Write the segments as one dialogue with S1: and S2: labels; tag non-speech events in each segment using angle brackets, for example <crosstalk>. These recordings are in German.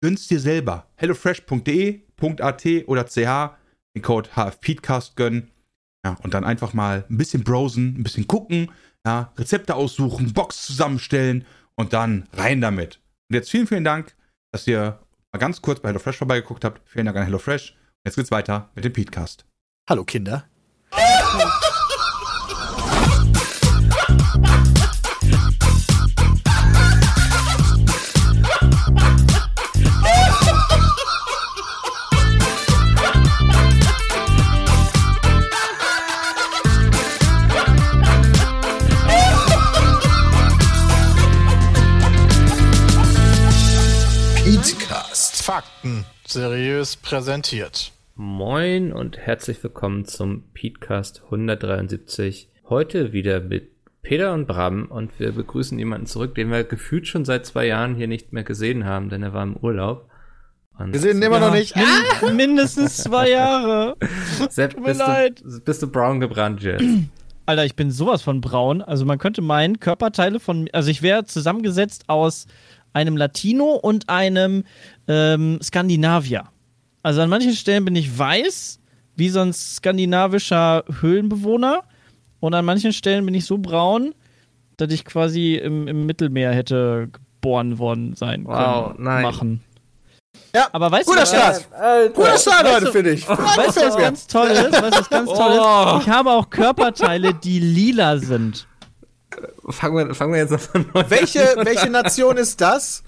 S1: gönn's dir selber. hellofresh.de.at oder ch den Code HFPeedcast gönnen. Ja, und dann einfach mal ein bisschen browsen, ein bisschen gucken, ja, Rezepte aussuchen, Box zusammenstellen und dann rein damit. Und jetzt vielen, vielen Dank, dass ihr mal ganz kurz bei HelloFresh vorbeigeguckt habt. Vielen Dank an HelloFresh. Jetzt geht's weiter mit dem Peatcast.
S2: Hallo Kinder. <laughs> Fakten seriös präsentiert.
S3: Moin und herzlich willkommen zum Peatcast 173. Heute wieder mit Peter und Bram und wir begrüßen jemanden zurück, den wir gefühlt schon seit zwei Jahren hier nicht mehr gesehen haben, denn er war im Urlaub.
S2: Und wir sehen ihn immer ja, noch nicht.
S4: Min <laughs> mindestens zwei Jahre.
S3: Sepp, Tut mir bist, leid. Du, bist du braun gebrannt jetzt? <clears throat>
S4: Alter, ich bin sowas von braun. Also man könnte meinen, Körperteile von, also ich wäre zusammengesetzt aus einem Latino und einem ähm, Skandinavier. Also an manchen Stellen bin ich weiß, wie so ein skandinavischer Höhlenbewohner. Und an manchen Stellen bin ich so braun, dass ich quasi im, im Mittelmeer hätte geboren worden sein wow, können. Nein. Machen.
S2: Ja, aber weißt guter du, Start. Alter. Guter Start heute, finde ich. <laughs>
S4: Weißt du, was ganz toll ist? Weißt du, was ganz toll ist? Oh. Ich habe auch Körperteile, die lila sind.
S3: Fangen wir, fangen wir jetzt
S2: an. Welche, welche Nation ist das?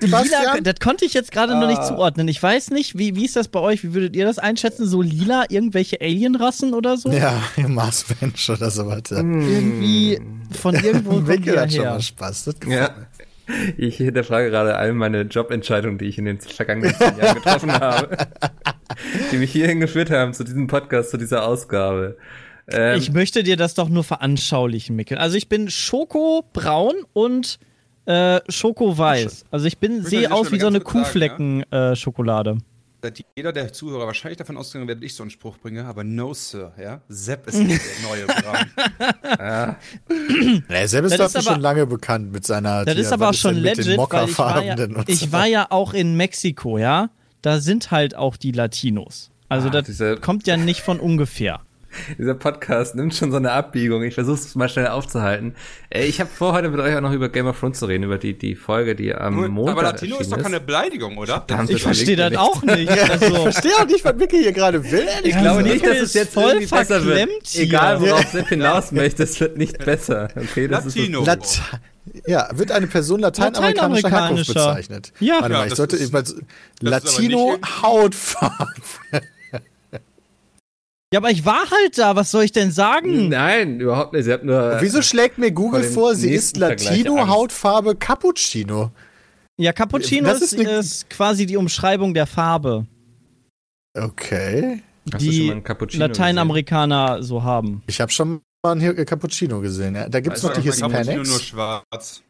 S4: Lila, das konnte ich jetzt gerade ah. noch nicht ah. zuordnen. Ich weiß nicht, wie, wie ist das bei euch? Wie würdet ihr das einschätzen? So lila, irgendwelche Alienrassen oder so?
S2: Ja, <laughs> Marsmensch oder sowas. Ja.
S4: Irgendwie von <laughs> irgendwo
S2: Wickel hat schon mal Spaß. Das
S3: ja. Ich hinterfrage gerade all meine Jobentscheidungen, die ich in den vergangenen zehn Jahren getroffen habe, <laughs> die mich hierhin geführt haben, zu diesem Podcast, zu dieser Ausgabe.
S4: Ähm, ich möchte dir das doch nur veranschaulichen, Mikkel. Also ich bin Schokobraun und äh, Schoko-Weiß. Also ich bin sehe aus wie so eine Kuhflecken-Schokolade. Ja?
S1: Äh, jeder der Zuhörer wahrscheinlich davon ausgegangen wird, dass ich so einen Spruch bringe, aber no, Sir, ja. Sepp ist der neue <laughs> Braun.
S2: ja. <clears throat> ja. Sepp ist dafür schon lange bekannt mit seiner
S4: Das ist aber auch schon legit, weil ich war, ja, ich so. war ja auch in Mexiko, ja. Da sind halt auch die Latinos. Also ah, das kommt ja nicht von ungefähr.
S3: Dieser Podcast nimmt schon so eine Abbiegung. Ich versuche es mal schnell aufzuhalten. Äh, ich habe vor, heute mit euch auch noch über Game of Thrones zu reden, über die, die Folge, die am Gut, Montag
S1: Aber Latino ist doch keine Beleidigung, oder?
S4: Verdammt, ich verstehe das auch nicht. <laughs>
S2: Also. Ich verstehe auch nicht, was Mickey hier gerade will.
S3: Ich ja, glaube nicht, dass es jetzt voll besser wird. Hier. Egal, worauf <laughs> Sepp hinaus möchte, es wird nicht besser. Okay, das
S2: Latino. ist Lat ja, wird eine Person lateinamerikanischer Herkunft bezeichnet.
S4: Ja,
S2: Warte mal, ich sollte ist, Latino Hautfarbe.
S4: Ja, aber ich war halt da, was soll ich denn sagen?
S3: Nein, überhaupt nicht. Sie hat nur.
S2: Wieso schlägt mir Google vor, sie ist Latino, Hautfarbe Cappuccino?
S4: Ja, Cappuccino ist, ist, ist, quasi die Umschreibung der Farbe.
S2: Okay.
S4: Die Lateinamerikaner so haben.
S2: Ich habe schon mal einen Cappuccino gesehen. Da gibt es noch die Hispanics. Cappuccino nur schwarz.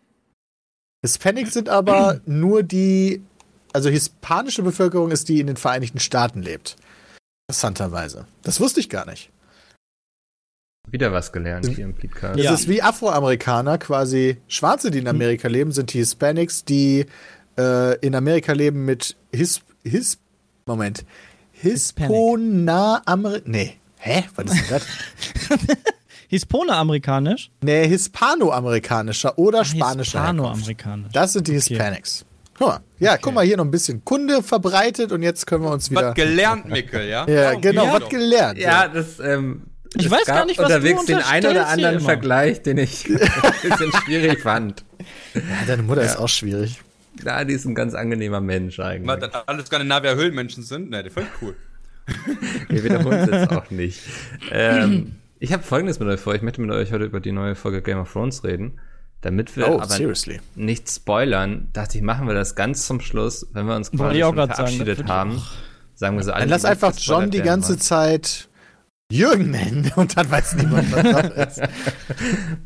S2: Hispanics sind aber nur die, also hispanische Bevölkerung ist die in den Vereinigten Staaten lebt. Interessanterweise. Das wusste ich gar nicht.
S3: Wieder was gelernt hier im Podcast.
S2: Das ja. ist wie Afroamerikaner, quasi Schwarze, die in Amerika leben, sind die Hispanics, die äh, in Amerika leben mit His, His Moment. Hispona Amer Nee. Hä? Was ist denn das? <laughs>
S4: Hispano-amerikanisch?
S2: Nee, hispanoamerikanischer oder Ach, spanischer.
S4: Hispanoamerikanisch.
S2: Das sind die okay. Guck mal. Ja, okay. guck mal, hier noch ein bisschen Kunde verbreitet und jetzt können wir uns wieder.
S1: Was gelernt, Mickel, ja?
S2: Ja, genau, was gelernt.
S3: Ja, das, ähm,
S4: ich weiß gar nicht, was
S3: unterwegs du den einen oder anderen Vergleich, den ich <laughs> ein bisschen schwierig fand.
S2: Ja, deine Mutter ja. ist auch schwierig.
S3: Ja, die ist ein ganz angenehmer Mensch eigentlich.
S1: Weil dann alle Skandinavier Höhlenmenschen sind? Ne, der voll cool. <laughs>
S3: Wir wiederholen es jetzt auch nicht. <laughs> Ähm, ich habe folgendes mit euch vor. Ich möchte mit euch heute über die neue Folge Game of Thrones reden. Damit wir
S2: oh,
S3: aber
S2: seriously?
S3: nicht spoilern, dachte ich, machen wir das ganz zum Schluss, wenn wir uns quasi schon verabschiedet sagen, haben. Sagen wir so
S2: alle. Dann lass einfach John die ganze wollen. Zeit Jürgen nennen <laughs> und dann weiß niemand, was das <laughs> ist.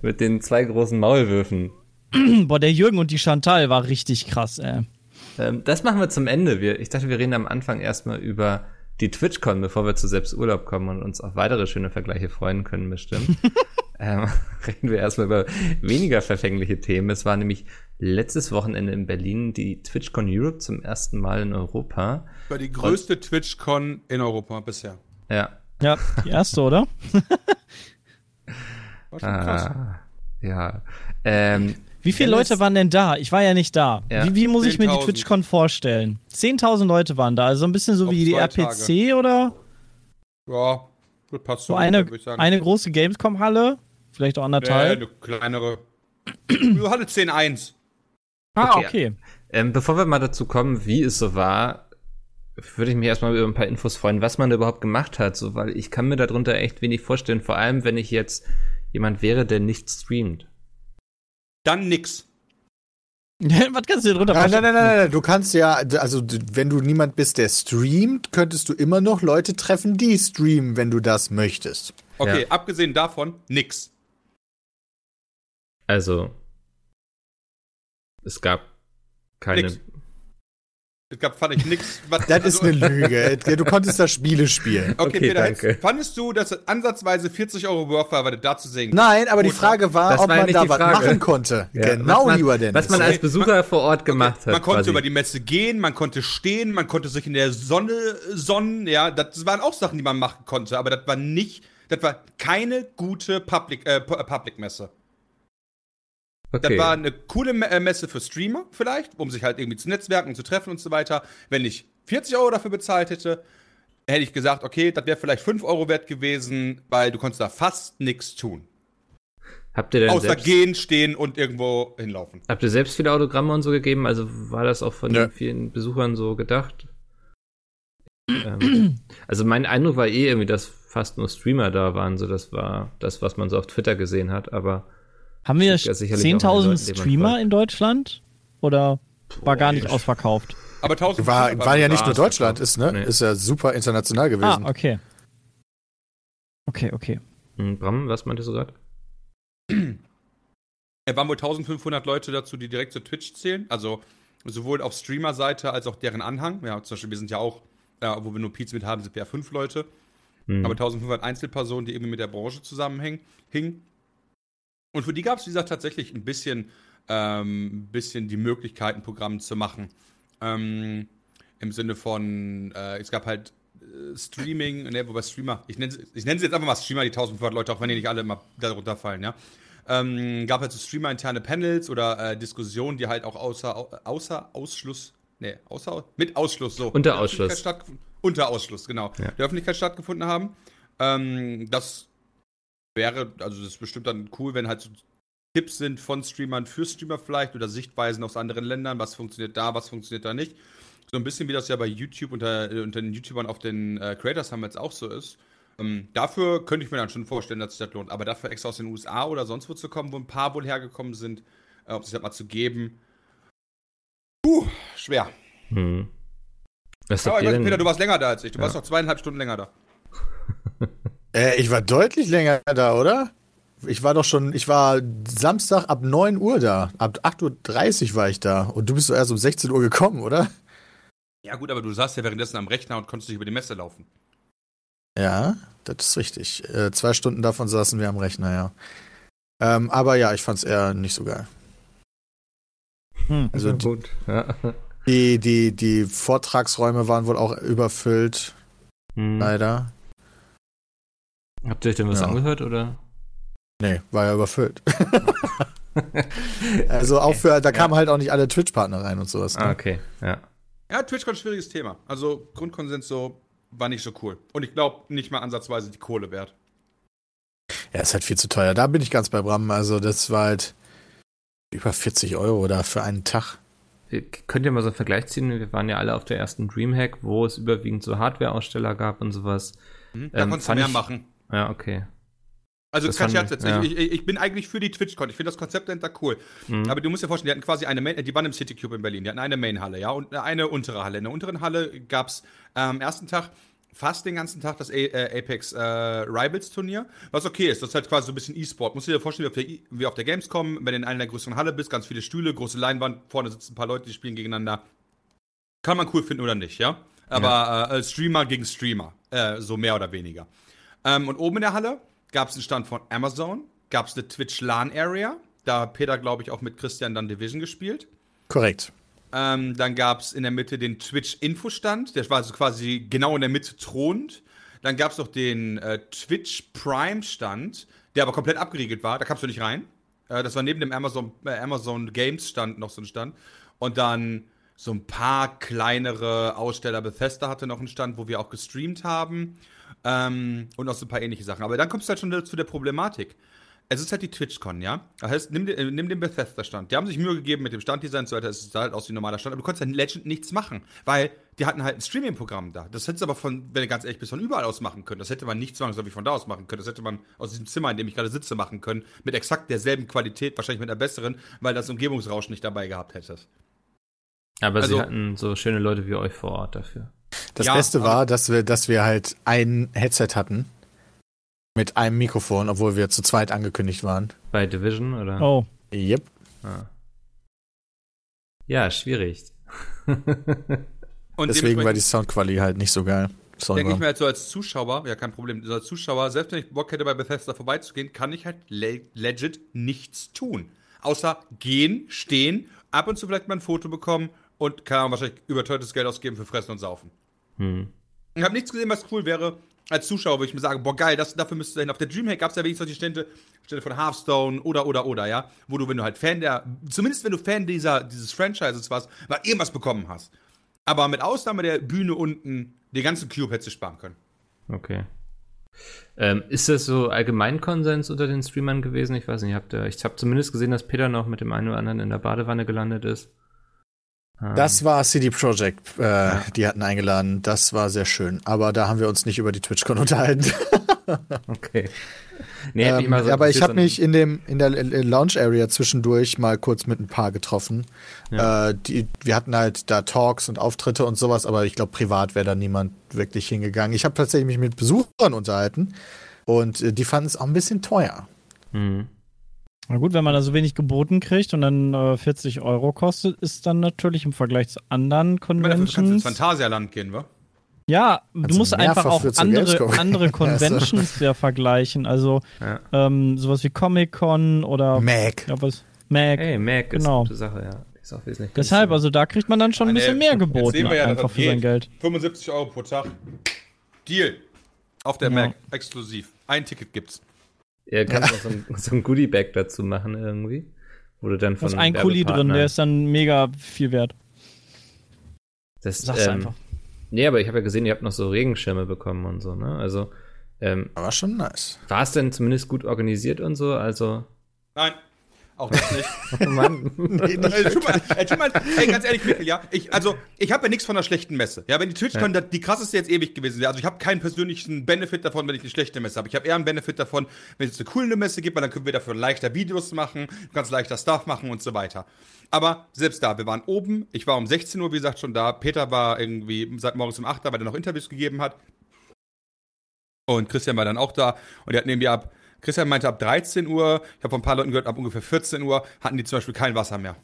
S3: Mit den zwei großen Maulwürfen. <clears throat>
S4: Boah, der Jürgen und die Chantal war richtig krass, ey.
S3: Ähm, das machen wir zum Ende. Wir, ich dachte, wir reden am Anfang erstmal über die TwitchCon, bevor wir zu Selbsturlaub kommen und uns auf weitere schöne Vergleiche freuen können, bestimmt. <laughs> ähm, <laughs> reden wir erstmal über weniger verfängliche Themen. Es war nämlich letztes Wochenende in Berlin die TwitchCon Europe zum ersten Mal in Europa.
S1: War die größte und, TwitchCon in Europa bisher.
S3: Ja.
S4: Ja, die erste, oder? <laughs>
S3: war schon krass. Ah, ja. Ähm,
S4: wie viele Leute waren denn da? Ich war ja nicht da. Ja. Wie, wie, muss ich mir die TwitchCon vorstellen? 10.000 Leute waren da, also ein bisschen so Auf wie die RPC Tage. oder?
S1: Ja, gut, passt
S4: so. Eine, eine große Gamescom-Halle, vielleicht auch anderthalb.
S1: Nee, eine kleinere. Halle 10.1.
S4: Ah, okay. okay.
S3: Ähm, bevor wir mal dazu kommen, wie es so war, würde ich mich erstmal über ein paar Infos freuen, was man da überhaupt gemacht hat, so, weil ich kann mir darunter echt wenig vorstellen, vor allem wenn ich jetzt jemand wäre, der nicht streamt
S1: dann nix. <laughs>
S4: Was kannst du dir drunter
S2: nein, nein, nein, nein, nein, du kannst ja, also wenn du niemand bist, der streamt, könntest du immer noch Leute treffen, die streamen, wenn du das möchtest.
S1: Okay, ja. abgesehen davon, nix.
S3: Also, es gab keine nix.
S1: Es gab, fand ich nix. <laughs>
S2: Was, das also, ist eine Lüge. Du konntest da Spiele spielen.
S1: Okay, okay Peter, danke. fandest du, dass es ansatzweise 40 Euro worth war, weil du da zu sehen
S2: Nein, aber die Frage war, das ob war man da was machen konnte. Ja. Genau,
S3: man,
S2: lieber Dennis.
S3: Was man als Besucher okay. vor Ort gemacht okay. hat.
S1: Man konnte quasi. über die Messe gehen, man konnte stehen, man konnte sich in der Sonne sonnen, ja. Das waren auch Sachen, die man machen konnte, aber das war nicht, das war keine gute Public, äh, Public Messe. Okay. Das war eine coole äh, Messe für Streamer vielleicht, um sich halt irgendwie zu netzwerken, zu treffen und so weiter. Wenn ich 40 Euro dafür bezahlt hätte, hätte ich gesagt, okay, das wäre vielleicht 5 Euro wert gewesen, weil du konntest da fast nichts tun.
S3: Habt ihr denn
S1: Außer gehen, stehen und irgendwo hinlaufen.
S3: Habt ihr selbst viele Autogramme und so gegeben? Also war das auch von ja. den vielen Besuchern so gedacht? ähm, also mein Eindruck war eh irgendwie, dass fast nur Streamer da waren. So, das war das, was man so auf Twitter gesehen hat, aber
S4: haben wir 10.000 Streamer in Deutschland? Oder war gar nicht ausverkauft?
S2: Aber 1000 war, war ja nicht nur Deutschland, ist, ne? Nee. Ist ja super international gewesen.
S4: Ah, okay. Okay, okay.
S3: Hm, Bram, was meintest du gerade?
S1: Es waren wohl 1500 Leute dazu, die direkt zu Twitch zählen. Also sowohl auf Streamer-Seite als auch deren Anhang. Ja, zum Beispiel, wir sind ja auch, ja, wo wir nur Pizza mit haben, sind wir ja fünf Leute. Mhm. Aber 1500 Einzelpersonen, die irgendwie mit der Branche zusammenhängen. Hingen. Und für die gab es, wie gesagt, tatsächlich ein bisschen, ähm, bisschen die Möglichkeit, ein Programm zu machen. Ähm, Im Sinne von, äh, es gab halt äh, Streaming, ne, wobei Streamer, ich nenne ich nenn sie jetzt einfach mal Streamer, die 1500 Leute, auch wenn die nicht alle immer darunter fallen, ja. Ähm, gab halt so Streamer-interne Panels oder äh, Diskussionen, die halt auch außer, außer Ausschluss, ne, außer, mit Ausschluss, so.
S3: Unter Ausschluss.
S1: Unter Ausschluss, genau. Ja. Der Öffentlichkeit stattgefunden haben. Ähm, das wäre, also das ist bestimmt dann cool, wenn halt so Tipps sind von Streamern für Streamer vielleicht oder Sichtweisen aus anderen Ländern, was funktioniert da, was funktioniert da nicht. So ein bisschen wie das ja bei YouTube unter, unter den YouTubern auf den äh, Creators haben jetzt auch so ist. Ähm, dafür könnte ich mir dann schon vorstellen, dass sich das lohnt. Aber dafür extra aus den USA oder sonst wo zu kommen, wo ein paar wohl hergekommen sind, äh, um sich das mal zu geben. Puh, schwer. Hm. Was Aber ich weiß, Peter, du warst länger da als ich. Du ja. warst noch zweieinhalb Stunden länger da. <laughs>
S2: Äh, ich war deutlich länger da, oder? Ich war doch schon, ich war Samstag ab 9 Uhr da. Ab 8.30 Uhr war ich da. Und du bist doch erst um 16 Uhr gekommen, oder?
S1: Ja, gut, aber du saßt ja währenddessen am Rechner und konntest nicht über die Messe laufen.
S2: Ja, das ist richtig. Äh, zwei Stunden davon saßen wir am Rechner, ja. Ähm, aber ja, ich fand's eher nicht so geil.
S3: Hm, also gut. Ja.
S2: Die, die, die Vortragsräume waren wohl auch überfüllt. Hm. Leider.
S3: Habt ihr euch denn was ja. angehört oder?
S2: Nee, war ja überfüllt. <laughs> also auch für, da kamen ja. halt auch nicht alle Twitch-Partner rein und sowas.
S3: Ne? Ah, okay, ja.
S1: Ja, Twitch war ein schwieriges Thema. Also Grundkonsens so war nicht so cool. Und ich glaube nicht mal ansatzweise die Kohle wert.
S2: Ja, ist halt viel zu teuer. Da bin ich ganz bei Bram. Also das war halt über 40 Euro da für einen Tag.
S3: Könnt ihr mal so einen Vergleich ziehen? Wir waren ja alle auf der ersten Dreamhack, wo es überwiegend so Hardware-Aussteller gab und sowas.
S1: Mhm, da ähm, konntest du mehr ich, machen.
S3: Ja, okay.
S1: Also das kann ich jetzt, ja. ich, ich, bin eigentlich für die TwitchCon. Ich finde das Konzept dahinter cool. Mhm. Aber du musst dir vorstellen, die hatten quasi eine Main, die waren im City Cube in Berlin. Die hatten eine Main-Halle, ja, und eine untere Halle. In der unteren Halle gab es am ähm, ersten Tag fast den ganzen Tag das A äh, Apex äh, Rivals Turnier, was okay ist. Das ist halt quasi so ein bisschen E-Sport. Musst du dir vorstellen, wie auf, der, wie auf der Gamescom, wenn du in einer der größeren Halle bist, ganz viele Stühle, große Leinwand, vorne sitzen ein paar Leute, die spielen gegeneinander. Kann man cool finden oder nicht, ja? Aber ja. Äh, Streamer gegen Streamer, äh, so mehr oder weniger. Ähm, und oben in der Halle gab es einen Stand von Amazon, gab es eine Twitch LAN Area. Da hat Peter, glaube ich, auch mit Christian dann Division gespielt.
S2: Korrekt.
S1: Ähm, dann gab es in der Mitte den Twitch-Infostand, der war also quasi genau in der Mitte thronend. Dann gab es noch den äh, Twitch Prime-Stand, der aber komplett abgeriegelt war. Da kamst du nicht rein. Äh, das war neben dem Amazon, äh, Amazon Games-Stand noch so ein Stand. Und dann so ein paar kleinere Aussteller. Bethesda hatte noch einen Stand, wo wir auch gestreamt haben. Ähm, und noch so ein paar ähnliche Sachen. Aber dann kommst du halt schon zu der Problematik. Es ist halt die TwitchCon, ja? Das heißt, nimm, äh, nimm den Bethesda-Stand. Die haben sich Mühe gegeben mit dem Standdesign und so weiter. Es sah halt aus wie ein normaler Stand. Aber du konntest ja in Legend nichts machen, weil die hatten halt ein Streaming-Programm da. Das hättest du aber von, wenn du ganz ehrlich bist, von überall aus machen können. Das hätte man nicht zwangsläufig von da aus machen können. Das hätte man aus diesem Zimmer, in dem ich gerade sitze, machen können. Mit exakt derselben Qualität, wahrscheinlich mit einer besseren, weil das Umgebungsrauschen nicht dabei gehabt hättest.
S3: Aber also, sie hatten so schöne Leute wie euch vor Ort dafür.
S2: Das ja, Beste war, dass wir, dass wir halt ein Headset hatten mit einem Mikrofon, obwohl wir zu zweit angekündigt waren.
S3: Bei Division, oder?
S2: Oh. Yep.
S3: Ah. Ja, schwierig.
S2: Und Deswegen war die Soundqualität halt nicht so geil.
S1: Sorry, denke ich mir halt so als Zuschauer, ja kein Problem, so als Zuschauer, selbst wenn ich Bock hätte bei Bethesda vorbeizugehen, kann ich halt le legit nichts tun. Außer gehen, stehen, ab und zu vielleicht mal ein Foto bekommen und kann wahrscheinlich überteuertes Geld ausgeben für Fressen und Saufen. Hm. Ich habe nichts gesehen, was cool wäre. Als Zuschauer würde ich mir sagen, boah, geil, das, dafür müsstest du hin. Auf der Dreamhack gab es ja wenigstens solche Stände, Stände von Hearthstone oder, oder, oder, ja. Wo du, wenn du halt Fan der, zumindest wenn du Fan dieser, dieses Franchises warst, mal irgendwas bekommen hast. Aber mit Ausnahme der Bühne unten, den ganzen Cube hättest du sparen können.
S3: Okay. Ähm, ist das so Allgemeinkonsens unter den Streamern gewesen? Ich weiß nicht, habt ihr, ich habe zumindest gesehen, dass Peter noch mit dem einen oder anderen in der Badewanne gelandet ist.
S2: Das war CD Projekt, äh, ja. die hatten eingeladen. Das war sehr schön. Aber da haben wir uns nicht über die TwitchCon <laughs> unterhalten.
S3: okay.
S2: Nee, ähm, so aber ich habe mich in dem in der Lounge Area zwischendurch mal kurz mit ein paar getroffen. Ja. Äh, die, wir hatten halt da Talks und Auftritte und sowas, aber ich glaube privat wäre da niemand wirklich hingegangen. Ich habe tatsächlich mich mit Besuchern unterhalten und äh, die fanden es auch ein bisschen teuer. Mhm.
S4: Na gut, wenn man da so wenig geboten kriegt und dann äh, 40 Euro kostet, ist dann natürlich im Vergleich zu anderen Conventions. Du kannst
S1: ins Phantasialand gehen, wa?
S4: Ja, du musst einfach auch andere, andere <laughs> Conventions <laughs> ja vergleichen. Also ja. ähm, sowas wie Comic-Con oder
S2: Mac.
S4: Ja, was, Mac.
S3: Hey, Mac
S4: genau.
S3: ist eine gute Sache, ja. Ist
S4: auch wesentlich Deshalb, also da kriegt man dann schon ein bisschen mehr geboten
S1: ja,
S4: einfach für sein Geld.
S1: 75 Euro pro Tag. Deal. Auf der Mac, exklusiv. Ein Ticket gibt's.
S3: Ja, kannst auch so ein, <laughs> so ein Goodie-Bag dazu machen irgendwie. Wo du dann von
S4: da ist ein Kuli drin, der ist dann mega viel wert.
S3: Das, Sag's ähm, einfach. Nee, aber ich habe ja gesehen, ihr habt noch so Regenschirme bekommen und so, ne? Also. Ähm,
S2: aber schon nice.
S3: War es denn zumindest gut organisiert und so? Also.
S1: Nein. Auch das nicht. <laughs> Mann. nee, nicht äh, mal, äh, tu mal, ey, ganz ehrlich, Mikkel, ja. Ich, also, ich habe ja nichts von einer schlechten Messe. Ja, wenn die TwitchCon ja. die krasseste jetzt ewig gewesen wäre. Also, ich habe keinen persönlichen Benefit davon, wenn ich eine schlechte Messe habe. Ich habe eher einen Benefit davon, wenn es eine coole Messe gibt, weil dann können wir dafür leichter Videos machen, ganz leichter Stuff machen und so weiter. Aber selbst da, wir waren oben. Ich war um 16 Uhr, wie gesagt, schon da. Peter war irgendwie seit morgens um 8 Uhr, weil er noch Interviews gegeben hat. Und Christian war dann auch da. Und die hatten irgendwie ab Christian meinte ab 13 Uhr, ich habe von ein paar Leuten gehört, ab ungefähr 14 Uhr hatten die zum Beispiel kein Wasser mehr.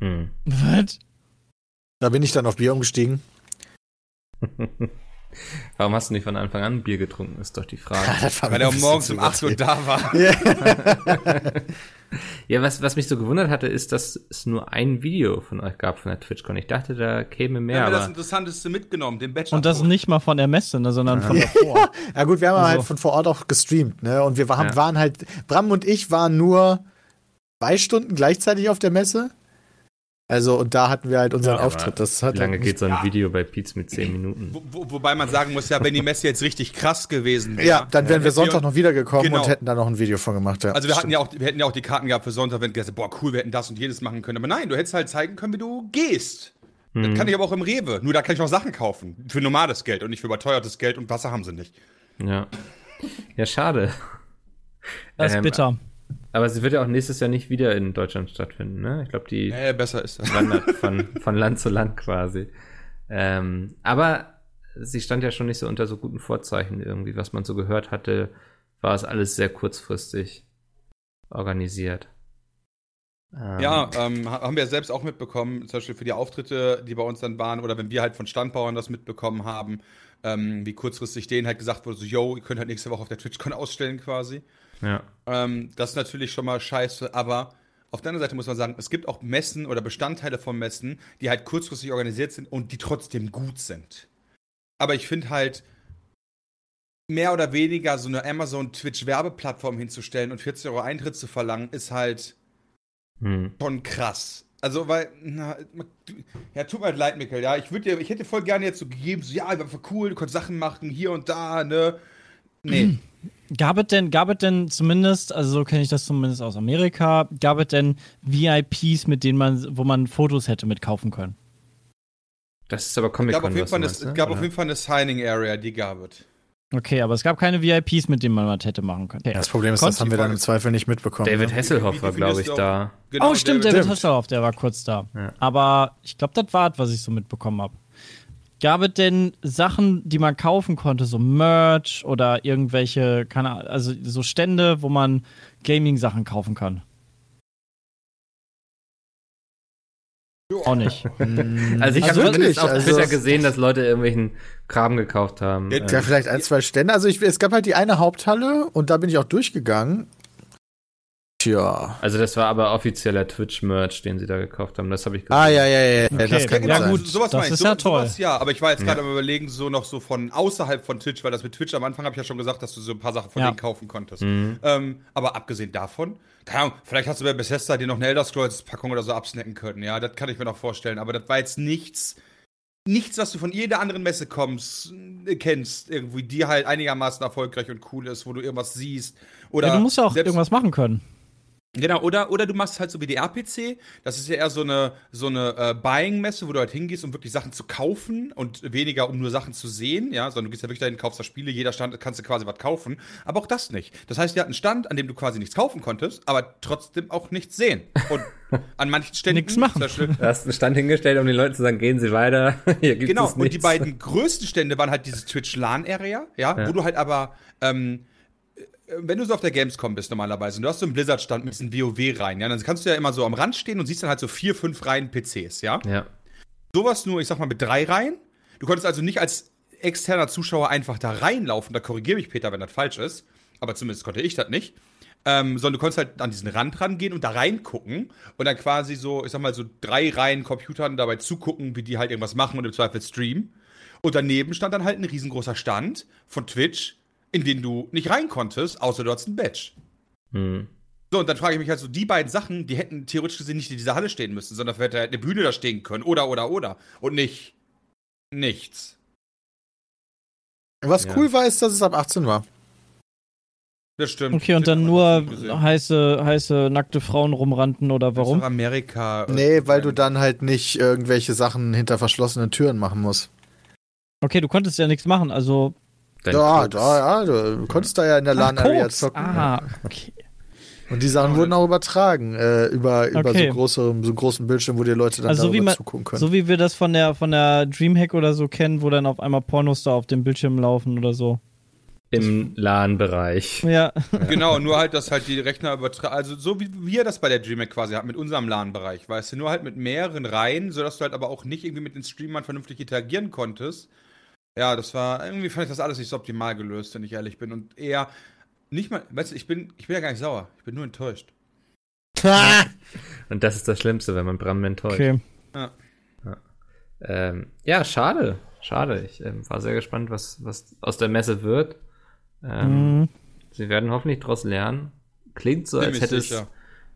S2: Hm. Was? Da bin ich dann auf Bier umgestiegen. <laughs>
S3: Warum hast du nicht von Anfang an Bier getrunken, ist doch die Frage.
S1: Ja, Weil er morgens um 8 Uhr da war. <laughs>
S3: ja, was, was mich so gewundert hatte, ist, dass es nur ein Video von euch gab von der TwitchCon. Ich dachte, da käme mehr. Wir haben
S1: das Interessanteste mitgenommen, den
S4: Bachelor. Und das nicht mal von der Messe, ne, sondern von davor.
S2: ja gut, wir haben also. halt von vor Ort auch gestreamt, ne? Und wir waren, ja. waren halt, Bram und ich waren nur zwei Stunden gleichzeitig auf der Messe. Also, und da hatten wir halt unseren ja, Auftritt. Das hat
S3: wie lange halt geht so ein ja. Video bei Pietz mit zehn Minuten?
S1: Wo, wo, wobei man sagen muss, ja, wenn die Messe jetzt richtig krass gewesen wäre.
S2: Ja, dann wären wir Sonntag noch wiedergekommen genau. und hätten da noch ein Video von gemacht. Ja.
S1: Also wir hatten ja auch, wir hätten ja auch die Karten gehabt für Sonntag, wenn gesagt, boah, cool, wir hätten das und jedes machen können. Aber nein, du hättest halt zeigen können, wie du gehst. Mhm. Das kann ich aber auch im Rewe. Nur da kann ich auch Sachen kaufen. Für normales Geld und nicht für überteuertes Geld und Wasser haben sie nicht.
S3: Ja. Ja, schade.
S4: Das ist ähm, bitter.
S3: Aber sie wird ja auch nächstes Jahr nicht wieder in Deutschland stattfinden, ne? Ich glaube, die
S1: äh, besser ist das.
S3: wandert <laughs> von, von Land zu Land quasi. Ähm, aber sie stand ja schon nicht so unter so guten Vorzeichen irgendwie. Was man so gehört hatte, war es alles sehr kurzfristig organisiert.
S1: Ähm. Ja, ähm, haben wir selbst auch mitbekommen, zum Beispiel für die Auftritte, die bei uns dann waren, oder wenn wir halt von Standbauern das mitbekommen haben, ähm, wie kurzfristig denen halt gesagt wurde, so, yo, ihr könnt halt nächste Woche auf der TwitchCon ausstellen quasi.
S3: Ja.
S1: Ähm, das ist natürlich schon mal scheiße, aber auf der anderen Seite muss man sagen, es gibt auch Messen oder Bestandteile von Messen, die halt kurzfristig organisiert sind und die trotzdem gut sind. Aber ich finde halt, mehr oder weniger so eine Amazon-Twitch-Werbeplattform hinzustellen und 40 Euro Eintritt zu verlangen, ist halt hm. schon krass. Also, weil, na, ja, tut mir halt leid, Mikkel, ja. Ich, dir, ich hätte voll gerne jetzt so gegeben, so, ja, war cool, du konntest Sachen machen, hier und da, ne. Nee. Hm. <clears throat>
S4: Gab es denn, gab es denn zumindest, also so kenne ich das zumindest aus Amerika, gab es denn VIPs, mit denen man, wo man Fotos hätte mitkaufen können?
S3: Das ist aber Comic Con.
S1: Es gab, auf, ne? gab auf jeden Fall eine Signing Area, die gab es.
S4: Okay, aber es gab keine VIPs, mit denen man was hätte machen können. Okay.
S2: Das Problem ist, das haben wir dann im Zweifel nicht mitbekommen.
S3: David ne? Hasselhoff war, glaube ich, da.
S4: Genau, oh, stimmt, David, David Hasselhoff, der war kurz da. Ja. Aber ich glaube, das war was ich so mitbekommen habe. Gab es denn Sachen, die man kaufen konnte, so Merch oder irgendwelche, keine Ahnung, also so Stände, wo man Gaming-Sachen kaufen kann? Auch nicht. <laughs>
S3: also ich habe wirklich auf also, Twitter gesehen, dass Leute irgendwelchen Kram gekauft haben.
S2: Ja, ähm. vielleicht ein, zwei Stände. Also ich, es gab halt die eine Haupthalle und da bin ich auch durchgegangen. Tja.
S3: Also das war aber offizieller Twitch-Merch, den sie da gekauft haben. Das habe ich
S2: gesehen. Ah, ja, ja, ja. Okay.
S1: Das kann ja, gut, sowas
S4: das ist so, ja toll. Sowas,
S1: ja, aber ich war jetzt gerade ja. am überlegen, so noch so von außerhalb von Twitch, weil das mit Twitch am Anfang habe ich ja schon gesagt, dass du so ein paar Sachen von ja. denen kaufen konntest. Mhm. Ähm, aber abgesehen davon, keine Ahnung, vielleicht hast du bei Bethesda dir noch eine Elder Scrolls-Packung oder so absnacken können. Ja, das kann ich mir noch vorstellen. Aber das war jetzt nichts, nichts, was du von jeder anderen Messe kommst, äh, kennst, irgendwie, die halt einigermaßen erfolgreich und cool ist, wo du irgendwas siehst. Oder
S4: ja, du musst ja auch irgendwas machen können.
S1: Genau, oder, oder du machst halt so wie die RPC. Das ist ja eher so eine, so eine äh, Buying-Messe, wo du halt hingehst, um wirklich Sachen zu kaufen und weniger, um nur Sachen zu sehen, ja, sondern du gehst ja wirklich dahin, kaufst da Spiele, jeder Stand kannst du quasi was kaufen. Aber auch das nicht. Das heißt, wir hatten einen Stand, an dem du quasi nichts kaufen konntest, aber trotzdem auch nichts sehen. Und an manchen <laughs> Ständen
S4: nichts machen.
S3: Du hast einen Stand hingestellt, um den Leuten zu sagen, gehen Sie weiter. <laughs>
S1: Hier gibt's genau, und die beiden größten Stände waren halt dieses Twitch-LAN-Area, ja, ja, wo du halt aber ähm, wenn du so auf der Gamescom bist normalerweise und du hast so einen Blizzard-Stand mit diesen WoW rein, ja, dann kannst du ja immer so am Rand stehen und siehst dann halt so vier, fünf Reihen PCs, ja?
S3: Ja.
S1: Sowas nur, ich sag mal, mit drei Reihen. Du konntest also nicht als externer Zuschauer einfach da reinlaufen, da korrigiere mich Peter, wenn das falsch ist, aber zumindest konnte ich das nicht. Ähm, sondern du konntest halt an diesen Rand rangehen und da reingucken und dann quasi so, ich sag mal, so drei Reihen Computern dabei zugucken, wie die halt irgendwas machen und im Zweifel streamen. Und daneben stand dann halt ein riesengroßer Stand von Twitch, in den du nicht rein konntest, außer du hattest ein Badge.
S3: Hm.
S1: So, und dann frage ich mich halt so, die beiden Sachen, die hätten theoretisch gesehen nicht in dieser Halle stehen müssen, sondern hätte halt eine Bühne da stehen können. Oder, oder, oder. Und nicht nichts.
S2: Was ja. cool war, ist, dass es ab 18 war.
S1: Das stimmt.
S4: Okay, und dann nur heiße, heiße, nackte Frauen rumrannten oder warum? Das
S1: Amerika.
S2: Nee, weil du dann halt nicht irgendwelche Sachen hinter verschlossenen Türen machen musst.
S4: Okay, du konntest ja nichts machen, also
S2: ja, da, ja, du konntest da ja in der LAN-Area zocken.
S4: Ah, okay.
S2: Und die Sachen wurden auch übertragen, äh, über, über okay. so, große, so großen Bildschirm, wo die Leute dann also
S4: so wie man, zugucken können. So wie wir das von der, von der Dreamhack oder so kennen, wo dann auf einmal Pornos da auf dem Bildschirm laufen oder so.
S3: Im LAN-Bereich.
S4: Ja.
S1: Genau, nur halt, dass halt die Rechner übertragen, also so wie wir das bei der Dreamhack quasi haben, mit unserem LAN-Bereich, weißt du, nur halt mit mehreren Reihen, sodass du halt aber auch nicht irgendwie mit den Streamern vernünftig interagieren konntest, ja, das war, irgendwie fand ich das alles nicht so optimal gelöst, wenn ich ehrlich bin. Und eher, nicht mal, weißt du, ich bin, ich bin ja gar nicht sauer, ich bin nur enttäuscht.
S3: Und das ist das Schlimmste, wenn man Bram enttäuscht. Okay. Ja. Ja, ähm, ja schade. Schade. Ich ähm, war sehr gespannt, was, was aus der Messe wird. Ähm, mhm. Sie werden hoffentlich daraus lernen. Klingt so, als hätte es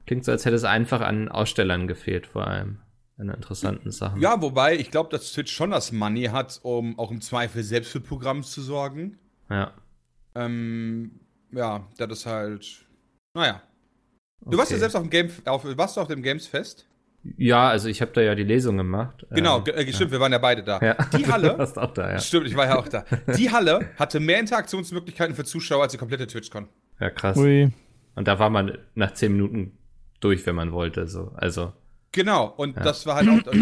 S3: Klingt so, als hätte es einfach an Ausstellern gefehlt, vor allem. An interessanten Sachen.
S1: Ja, wobei ich glaube, dass Twitch schon das Money hat, um auch im Zweifel selbst für Programme zu sorgen.
S3: Ja.
S1: Ähm, ja, das ist halt. Naja. Du okay. warst ja selbst auf dem Game, auf, warst du auf dem Games Fest?
S3: Ja, also ich habe da ja die Lesung gemacht.
S1: Genau, ähm, äh, stimmt, ja. wir waren ja beide da. Ja. Die <laughs> Halle, du warst auch da, ja. stimmt, ich war ja auch da. Die Halle hatte mehr Interaktionsmöglichkeiten für Zuschauer als die komplette TwitchCon.
S3: Ja, krass. Ui. Und da war man nach zehn Minuten durch, wenn man wollte, so. Also.
S1: Genau, und ja. das war halt auch, das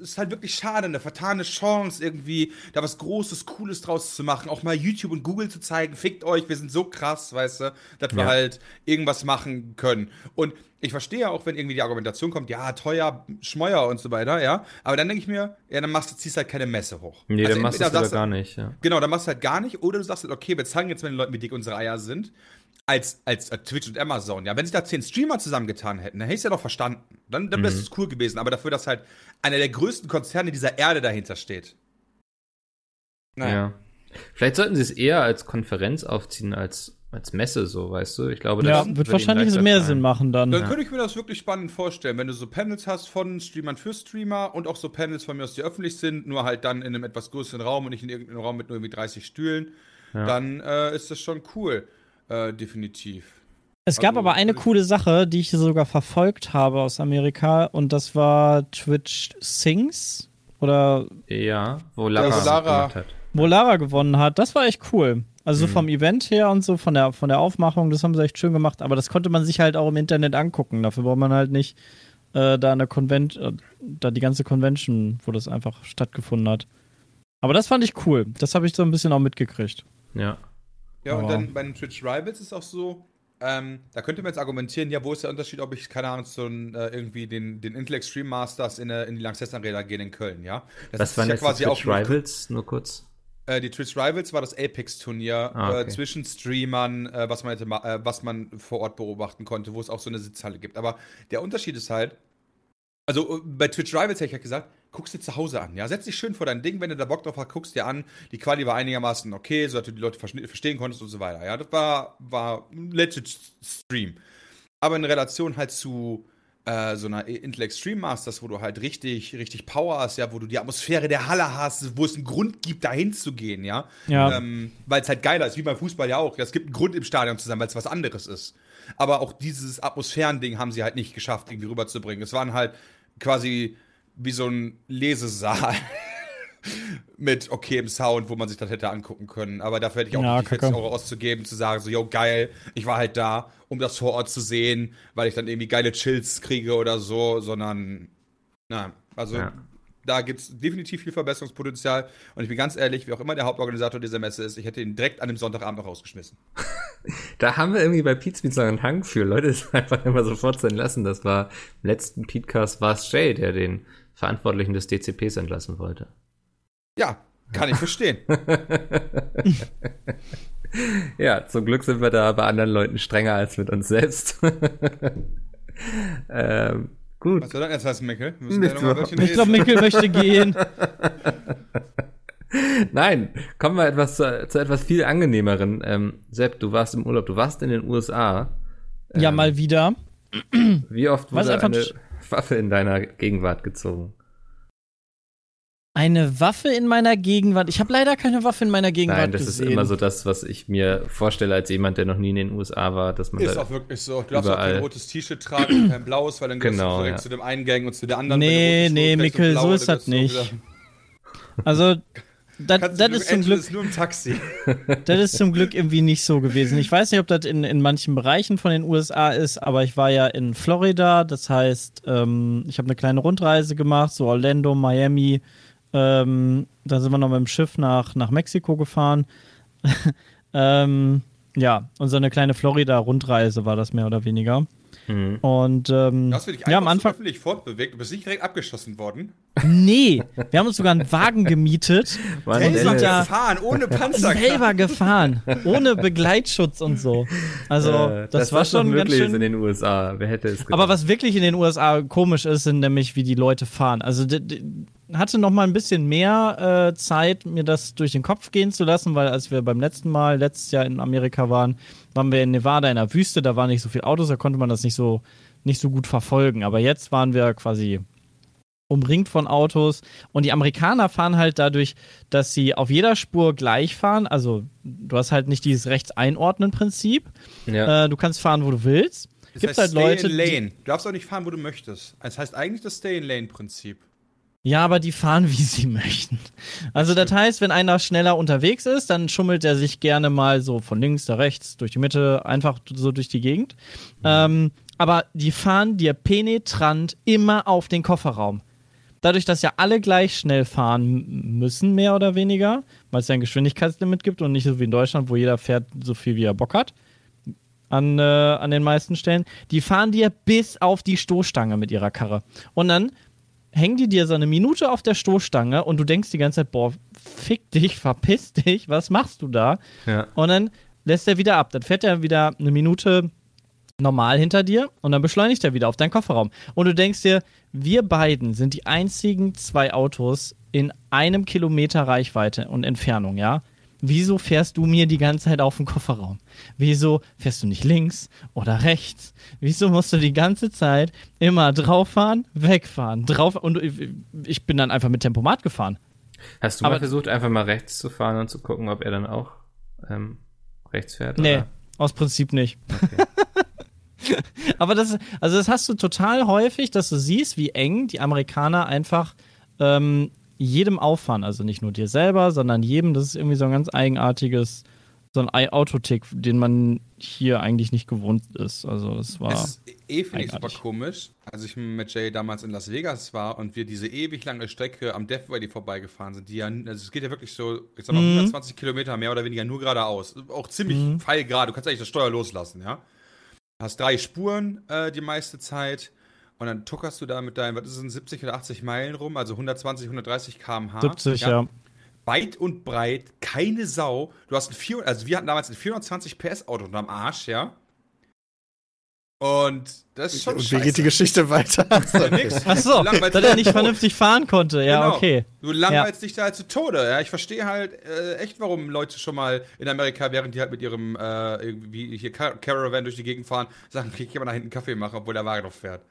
S1: ist halt wirklich schade, eine vertane Chance, irgendwie da was Großes, Cooles draus zu machen, auch mal YouTube und Google zu zeigen, fickt euch, wir sind so krass, weißt du, dass wir halt irgendwas machen können. Und ich verstehe auch, wenn irgendwie die Argumentation kommt, ja, teuer, Schmeuer und so weiter, ja, aber dann denke ich mir, ja, dann machst du, ziehst halt keine Messe hoch.
S3: Nee, also dann machst du das gar nicht, ja.
S1: Genau, dann machst du halt gar nicht, oder du sagst halt, okay, wir zeigen jetzt mal den Leuten, wie dick unsere Eier sind als, als, als, Twitch und Amazon, ja, wenn sich da zehn Streamer zusammengetan hätten, dann hätte ich es ja noch verstanden. Dann, dann wäre es mhm. cool gewesen. Aber dafür, dass halt einer der größten Konzerne dieser Erde dahinter steht.
S3: Naja. Ja. Vielleicht sollten sie es eher als Konferenz aufziehen als, als Messe, so, weißt du? Ich glaube,
S4: das ja, wird wahrscheinlich mehr sein. Sinn machen dann.
S1: Dann ja. könnte ich mir das wirklich spannend vorstellen, wenn du so Panels hast von Streamern für Streamer und auch so Panels von mir aus, die öffentlich sind, nur halt dann in einem etwas größeren Raum und nicht in irgendeinem Raum mit nur irgendwie 30 Stühlen, ja. dann äh, ist das schon cool. Äh, definitiv.
S4: Es gab also, aber eine coole Sache, die ich sogar verfolgt habe aus Amerika und das war Twitch Sings oder
S3: ja, wo Lara, ja,
S4: Lara hat. Wo Lara gewonnen hat. Das war echt cool. Also mhm. vom Event her und so, von der, von der Aufmachung, das haben sie echt schön gemacht, aber das konnte man sich halt auch im Internet angucken. Dafür braucht man halt nicht äh, da eine Convention, äh, da die ganze Convention, wo das einfach stattgefunden hat. Aber das fand ich cool. Das habe ich so ein bisschen auch mitgekriegt.
S3: Ja.
S1: Ja, und dann bei den Twitch Rivals ist auch so, ähm, da könnte man jetzt argumentieren, ja, wo ist der Unterschied, ob ich, keine Ahnung, so ein, äh, irgendwie den, den Intel Extreme Masters in, in die Lanxess Arena gehen in Köln, ja?
S3: Das Was waren ja jetzt quasi die Twitch auch Rivals, nur kurz?
S1: Äh, die Twitch Rivals war das Apex-Turnier ah, okay. äh, zwischen Streamern, äh, was, man hätte, äh, was man vor Ort beobachten konnte, wo es auch so eine Sitzhalle gibt. Aber der Unterschied ist halt, also äh, bei Twitch Rivals hätte ich ja gesagt, guckst dir zu Hause an. Ja, setz dich schön vor dein Ding, wenn du da Bock drauf hast, guckst dir an. Die Quali war einigermaßen okay, so dass du die Leute verstehen konntest und so weiter. Ja, das war, war ein legit Stream. Aber in Relation halt zu äh, so einer Intel Extreme Masters, wo du halt richtig, richtig Power hast, ja, wo du die Atmosphäre der Halle hast, wo es einen Grund gibt, dahin zu gehen, ja.
S4: ja.
S1: Ähm, weil es halt geiler ist, wie beim Fußball ja auch. Es gibt einen Grund im Stadion zu sein, weil es was anderes ist. Aber auch dieses Atmosphärending haben sie halt nicht geschafft, irgendwie rüberzubringen. Es waren halt quasi wie so ein Lesesaal. <laughs> mit okayem Sound, wo man sich das hätte angucken können. Aber dafür hätte ich auch ja, die 40 Euro auszugeben, zu sagen, so, yo, geil, ich war halt da, um das vor Ort zu sehen, weil ich dann irgendwie geile Chills kriege oder so, sondern, na, also ja. da gibt es definitiv viel Verbesserungspotenzial. Und ich bin ganz ehrlich, wie auch immer der Hauptorganisator dieser Messe ist, ich hätte ihn direkt an dem Sonntagabend noch rausgeschmissen. <laughs>
S3: da haben wir irgendwie bei Pete Pizza einen Hang für. Leute <laughs> es einfach immer sofort sein lassen. Das war im letzten Petecast war es Jay, der den Verantwortlichen des DCPs entlassen wollte.
S1: Ja, kann ich verstehen. <laughs>
S3: ja, zum Glück sind wir da bei anderen Leuten strenger als mit uns selbst. <laughs> ähm, gut.
S1: Was soll das jetzt heißen, Mickel?
S4: Ich glaube, Mickel möchte gehen. <laughs>
S3: Nein, kommen wir etwas zu, zu etwas viel angenehmeren. Ähm, Sepp, du warst im Urlaub, du warst in den USA.
S4: Ähm, ja, mal wieder.
S3: Wie oft wurde eine Waffe in deiner Gegenwart gezogen?
S4: Eine Waffe in meiner Gegenwart. Ich habe leider keine Waffe in meiner Gegenwart Nein,
S3: das
S4: gesehen.
S3: ist immer so das, was ich mir vorstelle als jemand, der noch nie in den USA war, dass man
S1: ist auch wirklich so. Du darfst auch kein rotes T-Shirt tragen, kein blaues, weil dann gehst genau, du direkt ja. zu dem einen Gang und zu der anderen.
S4: Nee, nee, Mikkel, so ist das nicht. Also <laughs> das, das ist zum Glück
S1: nur im Taxi. <laughs>
S4: Das ist zum Glück irgendwie nicht so gewesen. Ich weiß nicht, ob das in, in manchen Bereichen von den USA ist, aber ich war ja in Florida. Das heißt, ähm, ich habe eine kleine Rundreise gemacht, so Orlando, Miami, ähm, da sind wir noch mit dem Schiff nach, nach Mexiko gefahren. <laughs> ähm, ja, und so eine kleine Florida-Rundreise war das mehr oder weniger. Mhm. Und ähm,
S1: dich ja, am Anfang öffentlich fortbewegt. Du bist nicht direkt abgeschossen worden.
S4: Nee, wir haben uns sogar einen Wagen gemietet. <laughs>
S1: Mann, und sind ja gefahren, ohne <laughs> Panzer.
S4: Selber gefahren, ohne Begleitschutz und so. Also äh, das, das, war schon ganz schön
S3: in den USA. Wer hätte es
S4: gedacht? Aber was wirklich in den USA komisch ist, sind nämlich wie die Leute fahren. Also hatte noch mal ein bisschen mehr äh, Zeit, mir das durch den Kopf gehen zu lassen, weil als wir beim letzten Mal, letztes Jahr in Amerika waren, waren wir in Nevada in der Wüste, da waren nicht so viele Autos, da konnte man das nicht so nicht so gut verfolgen. Aber jetzt waren wir quasi umringt von Autos. Und die Amerikaner fahren halt dadurch, dass sie auf jeder Spur gleich fahren. Also du hast halt nicht dieses Rechts-Einordnen-Prinzip. Ja. Äh, du kannst fahren, wo du willst.
S1: Das Gibt halt Leute. In Lane. Du darfst auch nicht fahren, wo du möchtest. Das heißt eigentlich das Stay-in-Lane-Prinzip.
S4: Ja, aber die fahren, wie sie <laughs> möchten. Also das heißt, wenn einer schneller unterwegs ist, dann schummelt er sich gerne mal so von links nach rechts, durch die Mitte, einfach so durch die Gegend. Mhm. Ähm, aber die fahren dir penetrant immer auf den Kofferraum dadurch, dass ja alle gleich schnell fahren müssen, mehr oder weniger, weil es ja ein Geschwindigkeitslimit gibt und nicht so wie in Deutschland, wo jeder fährt so viel, wie er Bock hat, an, äh, an den meisten Stellen, die fahren dir bis auf die Stoßstange mit ihrer Karre. Und dann hängen die dir so eine Minute auf der Stoßstange und du denkst die ganze Zeit, boah, fick dich, verpiss dich, was machst du da? Ja. Und dann lässt er wieder ab. Dann fährt er wieder eine Minute normal hinter dir und dann beschleunigt er wieder auf deinen Kofferraum. Und du denkst dir, wir beiden sind die einzigen zwei Autos in einem Kilometer Reichweite und Entfernung, ja? Wieso fährst du mir die ganze Zeit auf den Kofferraum? Wieso fährst du nicht links oder rechts? Wieso musst du die ganze Zeit immer drauffahren, wegfahren, drauf und ich bin dann einfach mit Tempomat gefahren.
S3: Hast du Aber mal versucht, einfach mal rechts zu fahren und zu gucken, ob er dann auch ähm, rechts fährt?
S4: Nee, oder? aus Prinzip nicht. Okay. <laughs> Aber das, also das hast du total häufig, dass du siehst, wie eng die Amerikaner einfach ähm, jedem auffahren. Also nicht nur dir selber, sondern jedem. Das ist irgendwie so ein ganz eigenartiges, so ein Autotick, den man hier eigentlich nicht gewohnt ist. Also das war. Es ist
S1: eh finde ich super komisch. Als ich mit Jay damals in Las Vegas war und wir diese ewig lange Strecke am Death Valley vorbeigefahren sind, die ja, also es geht ja wirklich so, ich sag mal, mhm. 120 Kilometer mehr oder weniger nur geradeaus. Auch ziemlich mhm. feilgerade. Du kannst eigentlich das Steuer loslassen, ja hast drei Spuren äh, die meiste Zeit und dann tuckerst du da mit deinen, was ist es, 70 oder 80 Meilen rum, also 120, 130 km/h.
S4: 70, ja. ja.
S1: Weit und breit, keine Sau. Du hast ein 400, also wir hatten damals ein 420 PS Auto unterm Arsch, ja. Und das ist schon Und
S2: wie geht die Geschichte weiter? <laughs>
S4: Achso, dass er nicht vernünftig fahren konnte. Ja, genau. okay.
S1: Du langweilst ja. dich da halt zu Tode. Ja, ich verstehe halt äh, echt, warum Leute schon mal in Amerika, während die halt mit ihrem äh, irgendwie hier Car Caravan durch die Gegend fahren, sagen, ich kann mal nach hinten Kaffee machen, obwohl der Wagen noch fährt.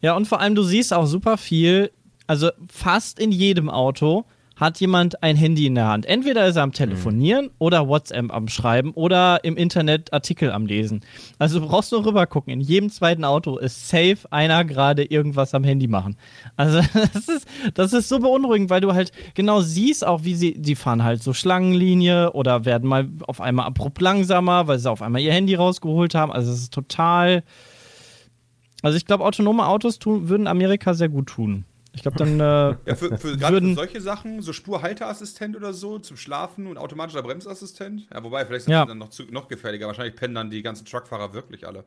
S4: Ja, und vor allem, du siehst auch super viel, also fast in jedem Auto hat jemand ein Handy in der Hand. Entweder ist er am Telefonieren mhm. oder WhatsApp am Schreiben oder im Internet Artikel am Lesen. Also du brauchst nur rüber gucken. In jedem zweiten Auto ist safe einer gerade irgendwas am Handy machen. Also <laughs> das ist, das ist so beunruhigend, weil du halt genau siehst auch, wie sie, die fahren halt so Schlangenlinie oder werden mal auf einmal abrupt langsamer, weil sie auf einmal ihr Handy rausgeholt haben. Also es ist total. Also ich glaube, autonome Autos tun, würden Amerika sehr gut tun. Ich glaube, dann. Äh, <laughs>
S1: ja, für, für, gerade für solche Sachen, so Spurhalteassistent oder so, zum Schlafen und automatischer Bremsassistent. Ja, wobei, vielleicht sind ja. die dann noch, zu, noch gefährlicher. Wahrscheinlich pennen dann die ganzen Truckfahrer wirklich alle.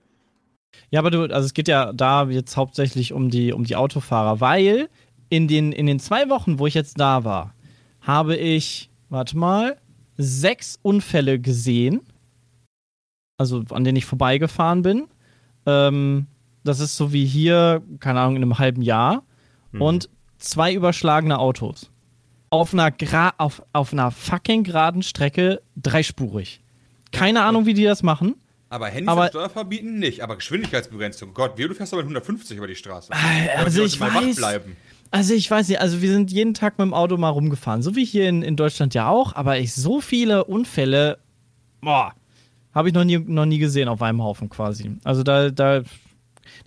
S4: Ja, aber du, also es geht ja da jetzt hauptsächlich um die, um die Autofahrer, weil in den, in den zwei Wochen, wo ich jetzt da war, habe ich, warte mal, sechs Unfälle gesehen. Also an denen ich vorbeigefahren bin. Ähm, das ist so wie hier, keine Ahnung, in einem halben Jahr mhm. und zwei überschlagene Autos. Auf einer, Gra auf, auf einer fucking geraden Strecke dreispurig. Keine Ahnung, wie die das machen.
S1: Aber Handys aber, Steuer verbieten nicht, aber Geschwindigkeitsbegrenzung. Gott, wie du fährst aber 150 über die Straße.
S4: Also ich weiß, also ich weiß nicht, also wir sind jeden Tag mit dem Auto mal rumgefahren, so wie hier in, in Deutschland ja auch, aber ich so viele Unfälle, boah, habe ich noch nie, noch nie gesehen auf einem Haufen quasi. Also da, da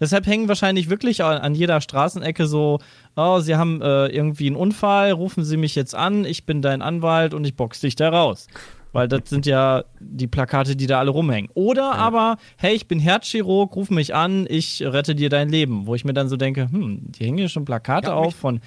S4: Deshalb hängen wahrscheinlich wirklich an jeder Straßenecke so, oh, Sie haben äh, irgendwie einen Unfall, rufen Sie mich jetzt an, ich bin dein Anwalt und ich box dich da raus. Weil das sind ja die Plakate, die da alle rumhängen. Oder ja. aber, hey, ich bin Herzchirurg, ruf mich an, ich rette dir dein Leben. Wo ich mir dann so denke, hm, die hängen hier schon Plakate auf von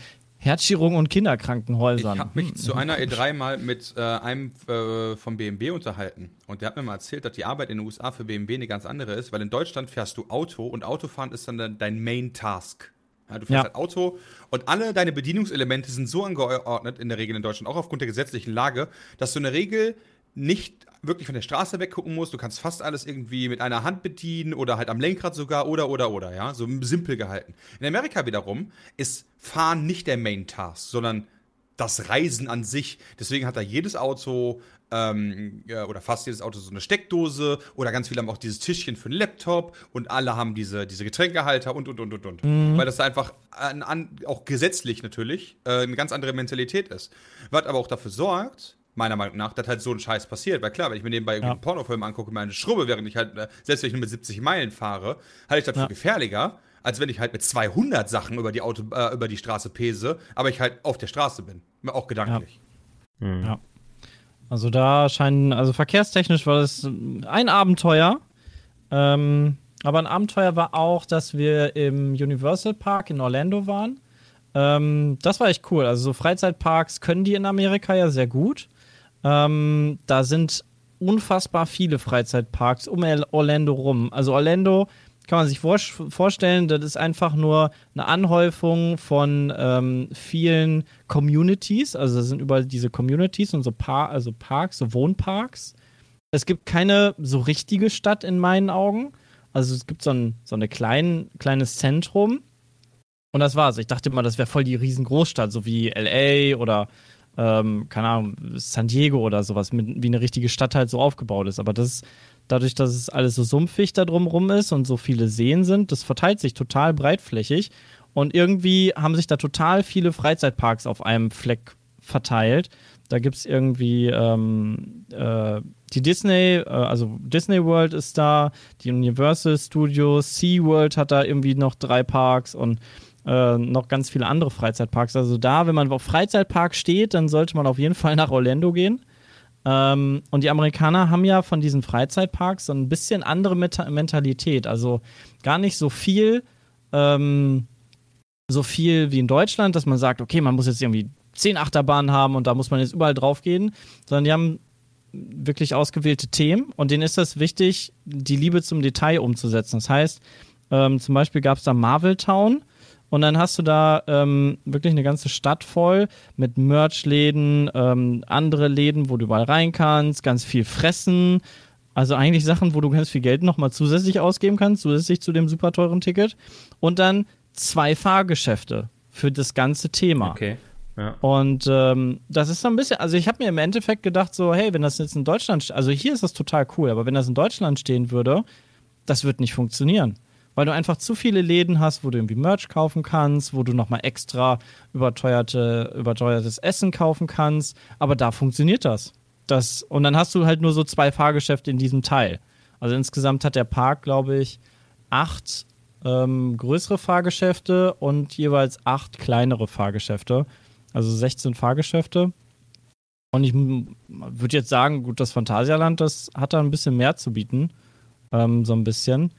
S4: Herzchirurgen und Kinderkrankenhäusern.
S1: Ich habe mich hm. zu einer E3 mal mit äh, einem äh, vom BMW unterhalten und der hat mir mal erzählt, dass die Arbeit in den USA für BMW eine ganz andere ist, weil in Deutschland fährst du Auto und Autofahren ist dann dein Main Task. Ja, du fährst ja. halt Auto und alle deine Bedienungselemente sind so angeordnet in der Regel in Deutschland, auch aufgrund der gesetzlichen Lage, dass du in der Regel nicht wirklich von der Straße weggucken musst. Du kannst fast alles irgendwie mit einer Hand bedienen oder halt am Lenkrad sogar oder oder oder, ja, so simpel gehalten. In Amerika wiederum ist Fahren nicht der Main Task, sondern das Reisen an sich. Deswegen hat da jedes Auto ähm, ja, oder fast jedes Auto so eine Steckdose oder ganz viele haben auch dieses Tischchen für einen Laptop und alle haben diese, diese Getränkehalter und und und und und. Mhm. Weil das einfach an, an, auch gesetzlich natürlich äh, eine ganz andere Mentalität ist. Was aber auch dafür sorgt, meiner Meinung nach, dass halt so ein Scheiß passiert. Weil klar, wenn ich mir nebenbei ja. einen Pornofilm angucke, meine Schrubbe, während ich halt, äh, selbst wenn ich nur mit 70 Meilen fahre, halte ich das ja. für gefährlicher, als wenn ich halt mit 200 Sachen über die, Auto, äh, über die Straße pese, aber ich halt auf der Straße bin. Auch gedanklich.
S4: Ja. Mhm. ja. Also da scheinen, also verkehrstechnisch war das ein Abenteuer. Ähm, aber ein Abenteuer war auch, dass wir im Universal Park in Orlando waren. Ähm, das war echt cool. Also so Freizeitparks können die in Amerika ja sehr gut. Ähm, da sind unfassbar viele Freizeitparks um Orlando rum. Also Orlando kann man sich vor vorstellen, das ist einfach nur eine Anhäufung von ähm, vielen Communities. Also das sind überall diese Communities und so Par also Parks, so Wohnparks. Es gibt keine so richtige Stadt in meinen Augen. Also es gibt so ein so eine klein, kleines Zentrum. Und das war's. Ich dachte immer, das wäre voll die riesengroßstadt, so wie LA oder ähm, keine Ahnung, San Diego oder sowas, mit, wie eine richtige Stadt halt so aufgebaut ist. Aber das dadurch, dass es alles so sumpfig da drumrum ist und so viele Seen sind, das verteilt sich total breitflächig. Und irgendwie haben sich da total viele Freizeitparks auf einem Fleck verteilt. Da gibt es irgendwie ähm, äh, die Disney, äh, also Disney World ist da, die Universal Studios, SeaWorld hat da irgendwie noch drei Parks und äh, noch ganz viele andere Freizeitparks. Also da, wenn man auf Freizeitpark steht, dann sollte man auf jeden Fall nach Orlando gehen. Ähm, und die Amerikaner haben ja von diesen Freizeitparks so ein bisschen andere Meta Mentalität. Also gar nicht so viel, ähm, so viel wie in Deutschland, dass man sagt, okay, man muss jetzt irgendwie zehn Achterbahnen haben und da muss man jetzt überall drauf gehen, sondern die haben wirklich ausgewählte Themen und denen ist es wichtig, die Liebe zum Detail umzusetzen. Das heißt, ähm, zum Beispiel gab es da Marvel Town und dann hast du da ähm, wirklich eine ganze Stadt voll mit Merch-Läden, ähm, andere Läden, wo du überall rein kannst, ganz viel fressen. Also eigentlich Sachen, wo du ganz viel Geld nochmal zusätzlich ausgeben kannst, zusätzlich zu dem super teuren Ticket. Und dann zwei Fahrgeschäfte für das ganze Thema.
S3: Okay. Ja.
S4: Und ähm, das ist so ein bisschen, also ich habe mir im Endeffekt gedacht, so, hey, wenn das jetzt in Deutschland, also hier ist das total cool, aber wenn das in Deutschland stehen würde, das wird nicht funktionieren weil du einfach zu viele Läden hast, wo du irgendwie Merch kaufen kannst, wo du nochmal extra überteuerte, überteuertes Essen kaufen kannst. Aber da funktioniert das. das. Und dann hast du halt nur so zwei Fahrgeschäfte in diesem Teil. Also insgesamt hat der Park, glaube ich, acht ähm, größere Fahrgeschäfte und jeweils acht kleinere Fahrgeschäfte. Also 16 Fahrgeschäfte. Und ich würde jetzt sagen, gut, das Phantasialand, das hat da ein bisschen mehr zu bieten. Ähm, so ein bisschen.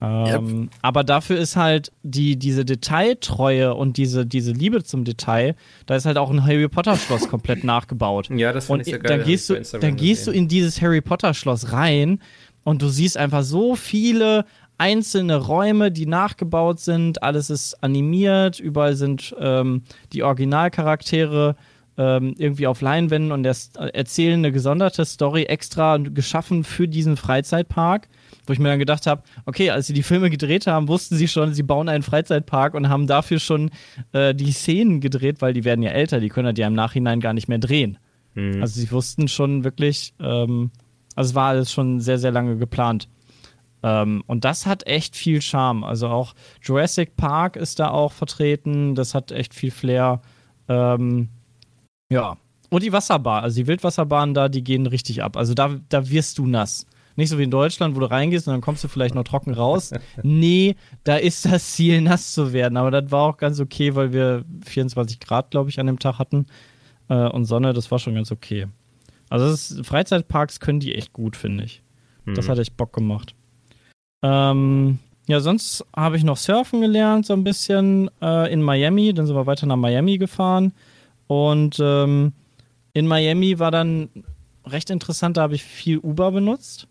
S4: Ähm, yep. Aber dafür ist halt die, diese Detailtreue und diese, diese Liebe zum Detail, da ist halt auch ein Harry Potter Schloss komplett nachgebaut. <laughs>
S3: Ja, das finde ich sehr geil.
S4: Da gehst, du, da gehst du in dieses Harry Potter Schloss rein und du siehst einfach so viele einzelne Räume, die nachgebaut sind. Alles ist animiert, überall sind ähm, die Originalcharaktere ähm, irgendwie auf Leinwänden und erzählen eine gesonderte Story extra geschaffen für diesen Freizeitpark wo ich mir dann gedacht habe, okay, als sie die Filme gedreht haben, wussten sie schon, sie bauen einen Freizeitpark und haben dafür schon äh, die Szenen gedreht, weil die werden ja älter, die können ja im Nachhinein gar nicht mehr drehen. Mhm. Also sie wussten schon wirklich, ähm, also es war alles schon sehr, sehr lange geplant. Ähm, und das hat echt viel Charme. Also auch Jurassic Park ist da auch vertreten, das hat echt viel Flair. Ähm, ja. Und die Wasserbahn, also die Wildwasserbahnen da, die gehen richtig ab. Also da, da wirst du nass. Nicht so wie in Deutschland, wo du reingehst und dann kommst du vielleicht noch trocken raus. <laughs> nee, da ist das Ziel, nass zu werden. Aber das war auch ganz okay, weil wir 24 Grad, glaube ich, an dem Tag hatten. Äh, und Sonne, das war schon ganz okay. Also ist, Freizeitparks können die echt gut, finde ich. Mhm. Das hat echt Bock gemacht. Ähm, ja, sonst habe ich noch Surfen gelernt, so ein bisschen äh, in Miami. Dann sind wir weiter nach Miami gefahren. Und ähm, in Miami war dann recht interessant, da habe ich viel Uber benutzt.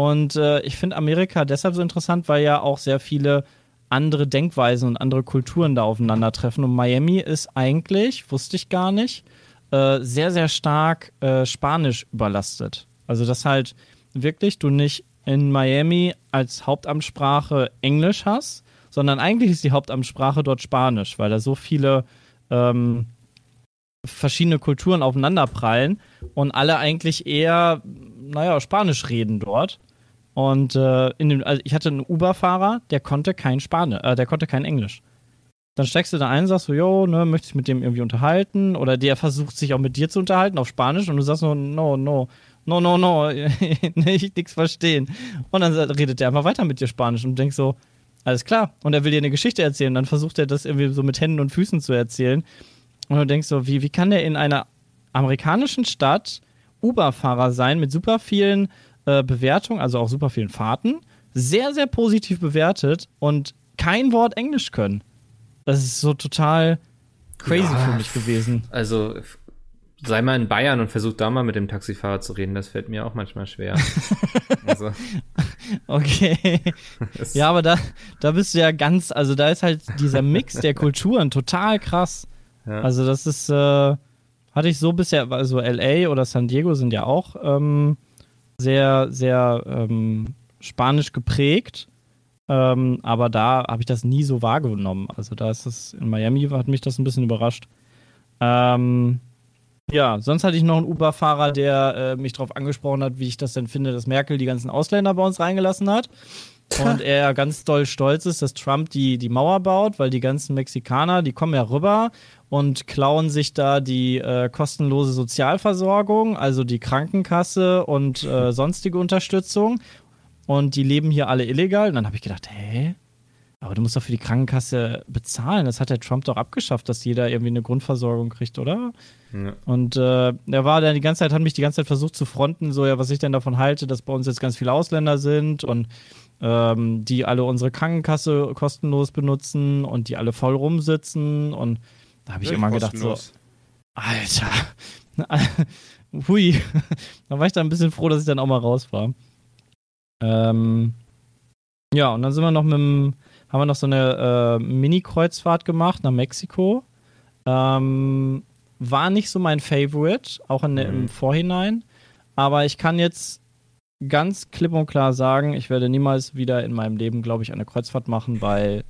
S4: Und äh, ich finde Amerika deshalb so interessant, weil ja auch sehr viele andere Denkweisen und andere Kulturen da aufeinandertreffen. Und Miami ist eigentlich, wusste ich gar nicht, äh, sehr, sehr stark äh, Spanisch überlastet. Also, dass halt wirklich du nicht in Miami als Hauptamtssprache Englisch hast, sondern eigentlich ist die Hauptamtssprache dort Spanisch, weil da so viele ähm, verschiedene Kulturen aufeinanderprallen und alle eigentlich eher, naja, Spanisch reden dort. Und äh, in dem, also ich hatte einen Uber-Fahrer, der konnte kein Spanisch, äh, der konnte kein Englisch. Dann steckst du da ein, sagst so, jo, ne, möchtest mit dem irgendwie unterhalten? Oder der versucht sich auch mit dir zu unterhalten auf Spanisch und du sagst so, no, no, no, no, no, <laughs> ich nichts verstehen. Und dann redet der einfach weiter mit dir Spanisch und denkst so, alles klar. Und er will dir eine Geschichte erzählen. Dann versucht er das irgendwie so mit Händen und Füßen zu erzählen. Und du denkst so, wie, wie kann der in einer amerikanischen Stadt Uber-Fahrer sein mit super vielen äh, Bewertungen, also auch super vielen Fahrten, sehr, sehr positiv bewertet und kein Wort Englisch können. Das ist so total crazy ja, für mich gewesen.
S3: Also sei mal in Bayern und versuch da mal mit dem Taxifahrer zu reden. Das fällt mir auch manchmal schwer. <laughs>
S4: also. Okay. <laughs> ja, aber da, da bist du ja ganz, also da ist halt dieser Mix der Kulturen total krass. Ja. Also das ist, äh, hatte ich so bisher, also LA oder San Diego sind ja auch ähm, sehr, sehr ähm, spanisch geprägt. Ähm, aber da habe ich das nie so wahrgenommen. Also da ist es, in Miami hat mich das ein bisschen überrascht. Ähm, ja, sonst hatte ich noch einen Uber-Fahrer, der äh, mich darauf angesprochen hat, wie ich das denn finde, dass Merkel die ganzen Ausländer bei uns reingelassen hat. Und er ganz doll stolz ist, dass Trump die, die Mauer baut, weil die ganzen Mexikaner, die kommen ja rüber und klauen sich da die äh, kostenlose Sozialversorgung, also die Krankenkasse und äh, <laughs> sonstige Unterstützung. Und die leben hier alle illegal. Und dann habe ich gedacht, hä? Aber du musst doch für die Krankenkasse bezahlen. Das hat der Trump doch abgeschafft, dass jeder irgendwie eine Grundversorgung kriegt, oder? Ja. Und äh, er war dann die ganze Zeit, hat mich die ganze Zeit versucht zu fronten, so ja, was ich denn davon halte, dass bei uns jetzt ganz viele Ausländer sind und ähm, die alle unsere Krankenkasse kostenlos benutzen und die alle voll rumsitzen und da habe ich immer gedacht so, Alter, <laughs> hui, da war ich dann ein bisschen froh, dass ich dann auch mal raus war. Ähm, ja, und dann sind wir noch mit dem, haben wir noch so eine äh, Mini-Kreuzfahrt gemacht nach Mexiko. Ähm, war nicht so mein Favorite, auch in, mhm. im Vorhinein. Aber ich kann jetzt ganz klipp und klar sagen, ich werde niemals wieder in meinem Leben, glaube ich, eine Kreuzfahrt machen, weil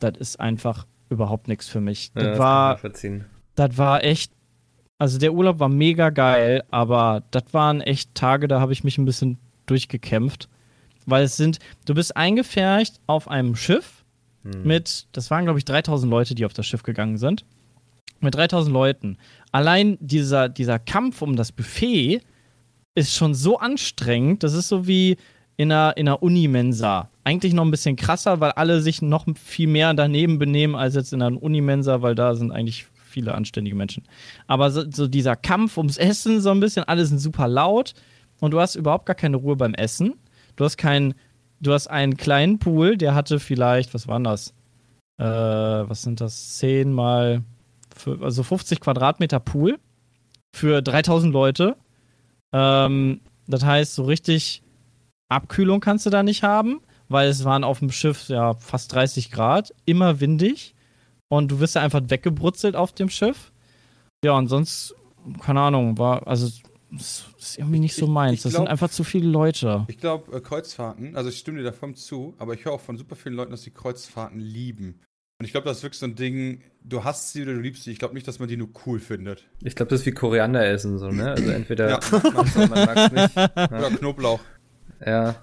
S4: das ist einfach überhaupt nichts für mich. Das, ja, das war, das war echt, also der Urlaub war mega geil, aber das waren echt Tage, da habe ich mich ein bisschen durchgekämpft, weil es sind, du bist eingefärcht auf einem Schiff hm. mit, das waren glaube ich 3000 Leute, die auf das Schiff gegangen sind, mit 3000 Leuten. Allein dieser, dieser Kampf um das Buffet ist schon so anstrengend, das ist so wie in einer, in einer Unimensa eigentlich noch ein bisschen krasser, weil alle sich noch viel mehr daneben benehmen als jetzt in einer Unimensa, weil da sind eigentlich viele anständige Menschen. Aber so, so, dieser Kampf ums Essen, so ein bisschen, alle sind super laut und du hast überhaupt gar keine Ruhe beim Essen. Du hast keinen, du hast einen kleinen Pool, der hatte vielleicht, was waren das? Äh, was sind das? 10 mal, also 50 Quadratmeter Pool für 3000 Leute. Ähm, das heißt, so richtig Abkühlung kannst du da nicht haben weil es waren auf dem Schiff ja fast 30 Grad, immer windig und du wirst ja einfach weggebrutzelt auf dem Schiff. Ja, und sonst, keine Ahnung, war, also das ist irgendwie nicht so meins. Ich, ich das sind einfach zu viele Leute.
S1: Ich glaube, äh, Kreuzfahrten, also ich stimme dir davon zu, aber ich höre auch von super vielen Leuten, dass sie Kreuzfahrten lieben. Und ich glaube, das ist wirklich so ein Ding, du hast sie oder du liebst sie. Ich glaube nicht, dass man die nur cool findet.
S3: Ich glaube, das ist wie Koriander essen, so, ne? Also entweder ja. <laughs>
S1: man mag es nicht. Ja. Oder Knoblauch.
S3: Ja.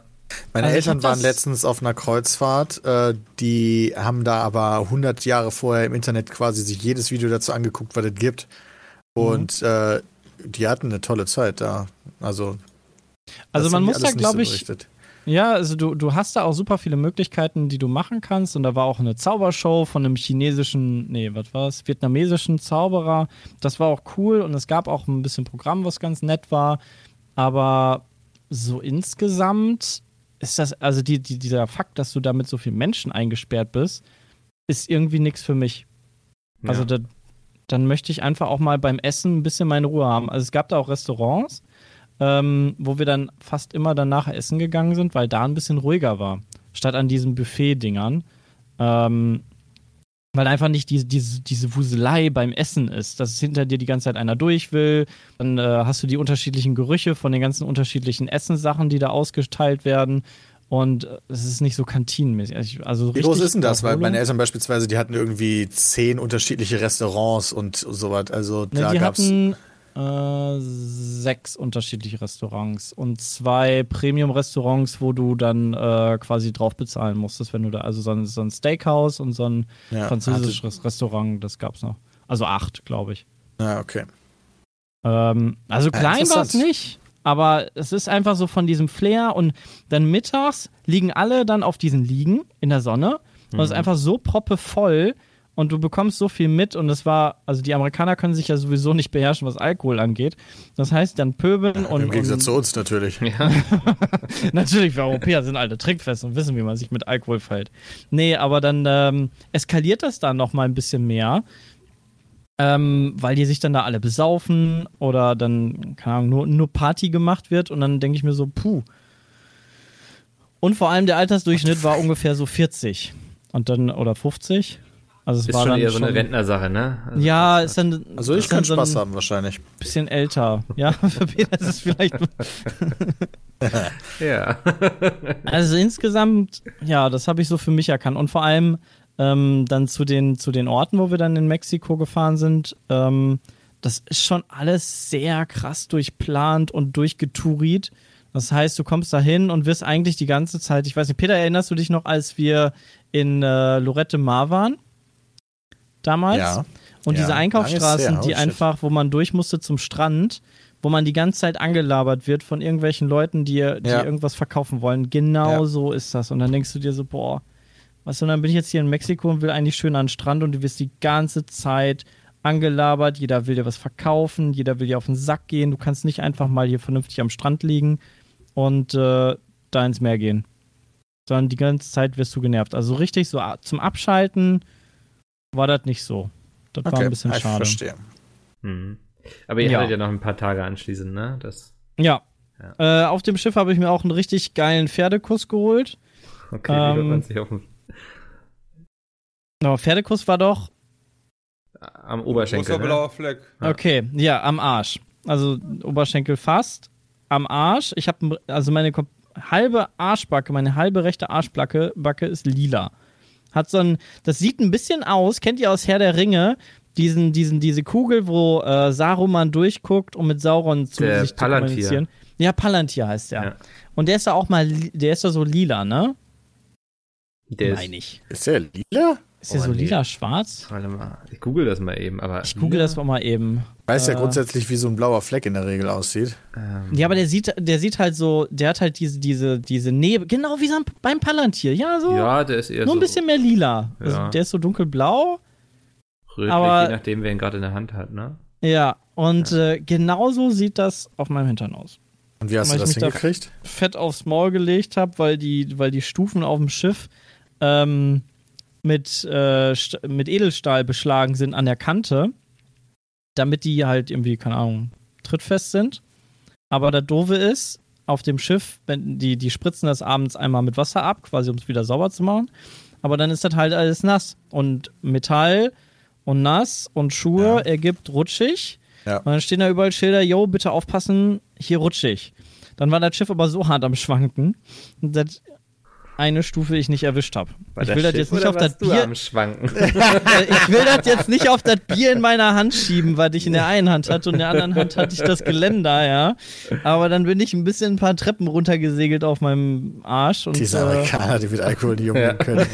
S2: Meine also Eltern waren letztens auf einer Kreuzfahrt. Äh, die haben da aber 100 Jahre vorher im Internet quasi sich jedes Video dazu angeguckt, was es gibt. Und mhm. äh, die hatten eine tolle Zeit da. Also,
S4: also man muss da, glaube ich. Ja, also du, du hast da auch super viele Möglichkeiten, die du machen kannst. Und da war auch eine Zaubershow von einem chinesischen, nee, was war es, vietnamesischen Zauberer. Das war auch cool und es gab auch ein bisschen Programm, was ganz nett war. Aber so insgesamt ist das, also die, die, dieser Fakt, dass du da mit so vielen Menschen eingesperrt bist, ist irgendwie nichts für mich. Ja. Also da, dann möchte ich einfach auch mal beim Essen ein bisschen meine Ruhe haben. Also es gab da auch Restaurants, ähm, wo wir dann fast immer danach essen gegangen sind, weil da ein bisschen ruhiger war, statt an diesen Buffet-Dingern. Ähm, weil einfach nicht diese, diese, diese Wuselei beim Essen ist, dass hinter dir die ganze Zeit einer durch will. Dann äh, hast du die unterschiedlichen Gerüche von den ganzen unterschiedlichen Essenssachen, die da ausgeteilt werden. Und äh, es ist nicht so kantinenmäßig. Also
S2: Wie groß ist denn das? Weil meine Eltern beispielsweise, die hatten irgendwie zehn unterschiedliche Restaurants und sowas. Also
S4: ne, da die gab's hatten äh, sechs unterschiedliche Restaurants und zwei Premium-Restaurants, wo du dann äh, quasi drauf bezahlen musstest, wenn du da, also so ein, so ein Steakhouse und so ein ja, französisches. Restaurant, das gab's noch. Also acht, glaube ich.
S2: Ja, okay.
S4: Ähm, also klein ja, war es nicht, aber es ist einfach so von diesem Flair und dann mittags liegen alle dann auf diesen Liegen in der Sonne und es ist mhm. einfach so proppevoll und du bekommst so viel mit und es war, also die Amerikaner können sich ja sowieso nicht beherrschen, was Alkohol angeht. Das heißt, dann pöbeln und.
S2: Im Gegensatz
S4: und,
S2: zu uns natürlich.
S4: Ja. <laughs> <laughs> natürlich, wir Europäer sind alte trickfest und wissen, wie man sich mit Alkohol verhält. Nee, aber dann ähm, eskaliert das dann noch mal ein bisschen mehr ähm, weil die sich dann da alle besaufen oder dann, keine Ahnung, nur, nur Party gemacht wird und dann denke ich mir so, puh. Und vor allem der Altersdurchschnitt war ungefähr so 40 und dann oder 50. Also es
S3: ist
S4: war
S3: schon
S4: dann
S3: eher so eine Rentnersache, ne?
S4: Also ja, ist dann.
S2: Also ich kann so Spaß haben wahrscheinlich.
S4: Bisschen älter. Ja, <laughs> für Peter ist es vielleicht. <laughs>
S3: ja. <laughs>
S4: also insgesamt, ja, das habe ich so für mich erkannt. Und vor allem, ähm, dann zu den, zu den Orten, wo wir dann in Mexiko gefahren sind. Ähm, das ist schon alles sehr krass durchplant und durchgetouriert. Das heißt, du kommst da hin und wirst eigentlich die ganze Zeit, ich weiß nicht, Peter, erinnerst du dich noch, als wir in äh, Lorette Mar waren? Damals?
S2: Ja.
S4: Und
S2: ja.
S4: diese Einkaufsstraßen, die oh, einfach, wo man durch musste zum Strand, wo man die ganze Zeit angelabert wird von irgendwelchen Leuten, die, die ja. irgendwas verkaufen wollen. Genau so ist das. Und dann denkst du dir so, boah, Weißt du, dann bin ich jetzt hier in Mexiko und will eigentlich schön an den Strand und du wirst die ganze Zeit angelabert, jeder will dir was verkaufen, jeder will dir auf den Sack gehen, du kannst nicht einfach mal hier vernünftig am Strand liegen und äh, da ins Meer gehen. Sondern die ganze Zeit wirst du genervt. Also richtig so zum Abschalten war das nicht so. Das okay, war ein bisschen schade.
S2: Ich verstehe.
S3: Mhm. Aber ihr ja. hattet ja noch ein paar Tage anschließend, ne? Das,
S4: ja. ja. Äh, auf dem Schiff habe ich mir auch einen richtig geilen Pferdekuss geholt.
S3: Okay, ähm, wie man sich auf dem
S4: aber Pferdekuss war doch.
S3: Am Oberschenkel. Großer
S1: ne? blauer Fleck.
S4: Okay, ja, am Arsch. Also Oberschenkel fast. Am Arsch. Ich habe also meine halbe Arschbacke, meine halbe rechte Arschbacke Backe ist lila. Hat so ein, das sieht ein bisschen aus, kennt ihr aus Herr der Ringe, diesen, diesen, diese Kugel, wo äh, Saruman durchguckt, um mit Sauron zu
S3: der
S4: sich
S3: Palantir. zu kommunizieren.
S4: Ja, Palantir heißt der. Ja. Und der ist da auch mal, der ist da so lila, ne?
S3: Der Meine ich.
S2: Ist der lila?
S4: Ist der oh, so nee. lila-schwarz?
S3: Warte mal, ich google das mal eben. Aber
S4: ich google das mal eben.
S2: Weiß äh, ja grundsätzlich, wie so ein blauer Fleck in der Regel aussieht.
S4: Ähm. Ja, aber der sieht, der sieht halt so, der hat halt diese, diese, diese Nebel, genau wie beim Palantir. Ja, so.
S3: Ja, der ist eher
S4: Nur
S3: ein
S4: so, bisschen mehr lila. Ja. Also der ist so dunkelblau.
S3: Rötlich, aber, je nachdem, wer ihn gerade in der Hand hat, ne?
S4: Ja, und ja. Äh, genauso sieht das auf meinem Hintern aus.
S2: Und wie hast weil du das hingekriegt?
S4: Da fett aufs Maul gelegt habe, weil die, weil die Stufen auf dem Schiff ähm, mit, äh, mit Edelstahl beschlagen sind an der Kante, damit die halt irgendwie, keine Ahnung, trittfest sind. Aber der Doofe ist, auf dem Schiff, wenn die, die spritzen das abends einmal mit Wasser ab, quasi um es wieder sauber zu machen. Aber dann ist das halt alles nass. Und Metall und nass und Schuhe ja. ergibt rutschig. Ja. Und dann stehen da überall Schilder, yo, bitte aufpassen, hier rutschig. Dann war das Schiff aber so hart am Schwanken, dass eine Stufe ich nicht erwischt habe. Ich will das jetzt nicht auf das Bier. <laughs> ich will das jetzt nicht auf das Bier in meiner Hand schieben, weil ich in der einen Hand hatte und in der anderen Hand hatte ich das Geländer, ja. Aber dann bin ich ein bisschen ein paar Treppen runtergesegelt auf meinem Arsch. Und,
S2: Diese Amerikaner, äh, die mit Alkohol nicht umgehen ja. können.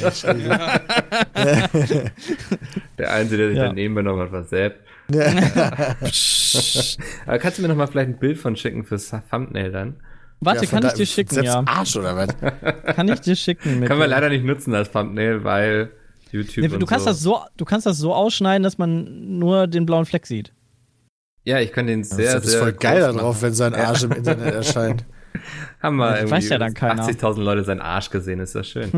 S3: der <laughs> Einzige, der sich ja. daneben benommen hat, war Sepp. <laughs> Aber kannst du mir noch mal vielleicht ein Bild von schicken fürs Thumbnail dann?
S4: Warte, ja, kann ich dir schicken,
S2: selbst ja. Arsch oder was? <laughs>
S4: Kann ich dir schicken.
S3: Mit Können wir leider nicht nutzen als Thumbnail, weil YouTube.
S4: Nee, du kannst so. das so, du kannst das so ausschneiden, dass man nur den blauen Fleck sieht.
S3: Ja, ich kann den sehr,
S2: sehr. Das ist voll geil darauf, wenn sein Arsch ja. im <laughs> Internet erscheint.
S3: Haben wir irgendwie
S4: weiß ja dann
S3: 80.000 Leute seinen Arsch gesehen, ist das schön.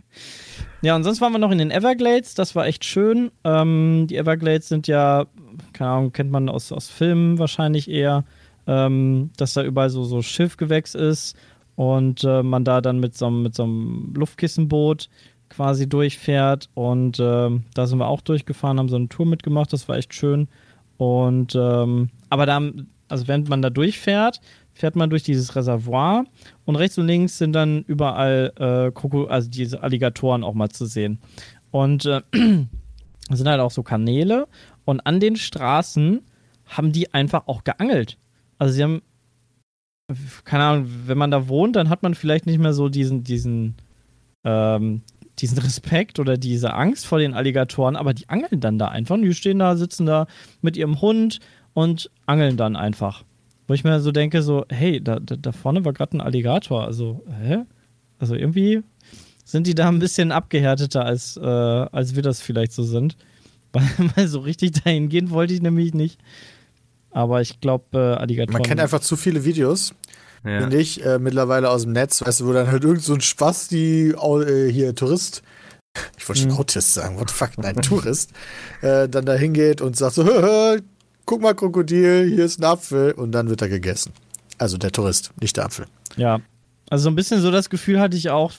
S3: <laughs>
S4: ja, und sonst waren wir noch in den Everglades, das war echt schön. Ähm, die Everglades sind ja, keine Ahnung, kennt man aus, aus Filmen wahrscheinlich eher ähm, dass da überall so, so Schiffgewächs ist und äh, man da dann mit so, mit so einem Luftkissenboot quasi durchfährt. Und äh, da sind wir auch durchgefahren, haben so eine Tour mitgemacht, das war echt schön. Und ähm, aber da, also während man da durchfährt, fährt man durch dieses Reservoir und rechts und links sind dann überall äh, Kroko also diese Alligatoren auch mal zu sehen. Und äh, <clears throat> sind halt auch so Kanäle und an den Straßen haben die einfach auch geangelt. Also sie haben, keine Ahnung, wenn man da wohnt, dann hat man vielleicht nicht mehr so diesen, diesen, ähm, diesen Respekt oder diese Angst vor den Alligatoren, aber die angeln dann da einfach. Und die stehen da, sitzen da mit ihrem Hund und angeln dann einfach. Wo ich mir so denke, so, hey, da, da, da vorne war gerade ein Alligator. Also, hä? Also irgendwie sind die da ein bisschen abgehärteter, als, äh, als wir das vielleicht so sind. <laughs> Weil, weil so richtig dahin gehen wollte ich nämlich nicht. Aber ich glaube, äh, Alligatoren.
S2: Man kennt einfach zu viele Videos, ja. finde ich, äh, mittlerweile aus dem Netz, weißt du, wo dann halt irgend so ein Spaß, die äh, hier Tourist, <laughs> ich wollte schon hm. Autist sagen, what the fuck, nein, <laughs> Tourist, äh, dann da hingeht und sagt so, hö, <laughs> hö, guck mal, Krokodil, hier ist ein Apfel und dann wird er gegessen. Also der Tourist, nicht der Apfel.
S4: Ja, also so ein bisschen so das Gefühl hatte ich auch,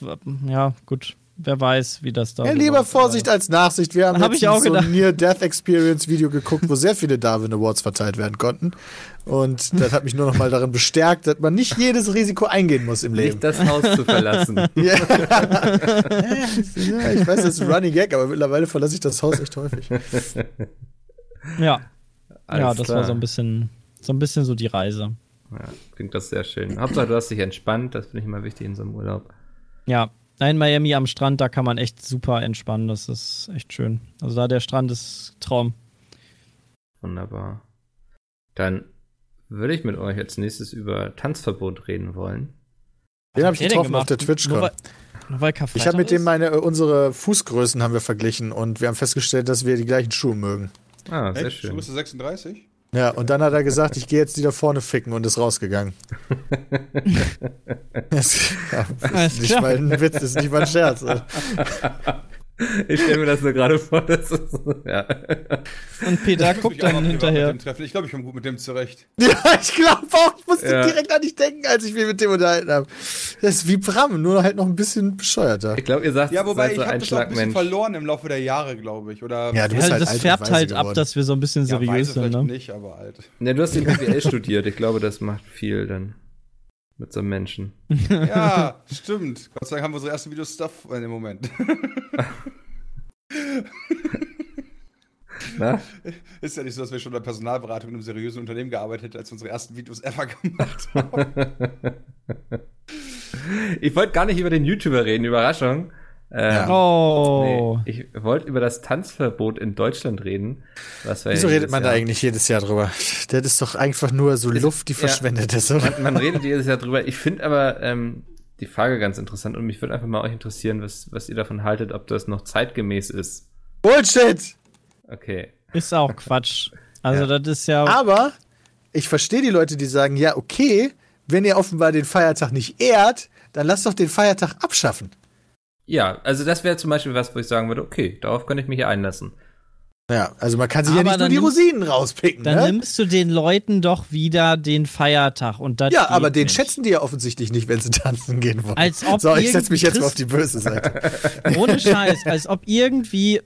S4: ja, gut, wer weiß, wie das da
S2: Ja, lieber Vorsicht als Nachsicht. Wir haben
S4: Hab ich auch
S2: so ein Near-Death-Experience-Video geguckt, wo sehr viele Darwin Awards verteilt werden konnten. Und das hat mich nur noch mal darin bestärkt, dass man nicht jedes Risiko eingehen muss im Leben.
S3: Nicht das Haus zu verlassen. <laughs>
S2: ja. ja, ich weiß, das ist ein Running Gag, aber mittlerweile verlasse ich das Haus echt häufig.
S4: Ja. Alles ja, das klar. war so ein bisschen, so ein bisschen so die Reise.
S3: Ja, klingt das sehr schön. Hauptsache, du hast dich entspannt, das finde ich immer wichtig in so einem Urlaub.
S4: Ja, Nein, Miami am Strand, da kann man echt super entspannen. Das ist echt schön. Also da der Strand ist Traum.
S3: Wunderbar. Dann würde ich mit euch als nächstes über Tanzverbot reden wollen.
S2: Den habe ich getroffen auf der twitch nur, weil, Ich habe mit dem meine äh, unsere Fußgrößen haben wir verglichen und wir haben festgestellt, dass wir die gleichen Schuhe mögen.
S3: Ah, sehr schön.
S1: Schuhe 36?
S2: Ja, und dann hat er gesagt, ich gehe jetzt die da vorne ficken und ist rausgegangen. <laughs> das, ja, ist nicht mal ein Witz, das ist nicht mal ein Scherz. <laughs>
S3: Ich stelle mir das nur gerade vor. Das ist, ja.
S4: Und Peter guckt dann hinterher.
S1: Ich glaube, ich komme gut mit dem zurecht.
S2: Ja, ich glaube auch. Ich musste ja. direkt an dich denken, als ich mich mit dem unterhalten habe. Das ist wie Bram, nur halt noch ein bisschen bescheuerter.
S3: Ich glaube, ihr sagt,
S1: ja, wobei ich so habe das auch ein bisschen verloren im Laufe der Jahre, glaube ich. Oder
S2: ja, du bist ja, halt
S4: das färbt halt geworden. ab, dass wir so ein bisschen seriös ja, sind. Ne?
S1: nicht, aber alt.
S3: Ja, du hast den BWL studiert. Ich glaube, das macht viel dann mit so einem Menschen. <laughs>
S1: Ja, <laughs> stimmt. Gott sei Dank haben wir unsere ersten Videos Stuff in dem Moment. <laughs> Na? Ist ja nicht so, dass wir schon in der Personalberatung in einem seriösen Unternehmen gearbeitet hätten, als wir unsere ersten Videos ever gemacht haben.
S3: ich wollte gar nicht über den YouTuber reden, Überraschung.
S4: Ähm, oh.
S3: Nee, ich wollte über das Tanzverbot in Deutschland reden.
S2: Wieso redet man Jahr da eigentlich jedes Jahr drüber? Das ist doch einfach nur so ist, Luft, die ja, verschwendet ist,
S3: oder? Man, man, redet jedes Jahr drüber. Ich finde aber ähm, die Frage ganz interessant und mich würde einfach mal euch interessieren, was, was ihr davon haltet, ob das noch zeitgemäß ist.
S2: Bullshit!
S3: Okay.
S4: Ist auch Quatsch. Also, ja. das ist ja.
S2: Aber ich verstehe die Leute, die sagen: Ja, okay, wenn ihr offenbar den Feiertag nicht ehrt, dann lasst doch den Feiertag abschaffen.
S3: Ja, also das wäre zum Beispiel was, wo ich sagen würde, okay, darauf könnte ich mich hier einlassen.
S2: Ja, also man kann sich aber ja nicht nur die Rosinen rauspicken.
S4: Dann
S2: ne?
S4: nimmst du den Leuten doch wieder den Feiertag und das
S2: Ja, aber den nicht. schätzen die ja offensichtlich nicht, wenn sie tanzen gehen wollen.
S4: Als ob
S2: so, ich setze mich jetzt mal auf die böse Seite. <laughs>
S4: Ohne Scheiß, als ob irgendwie,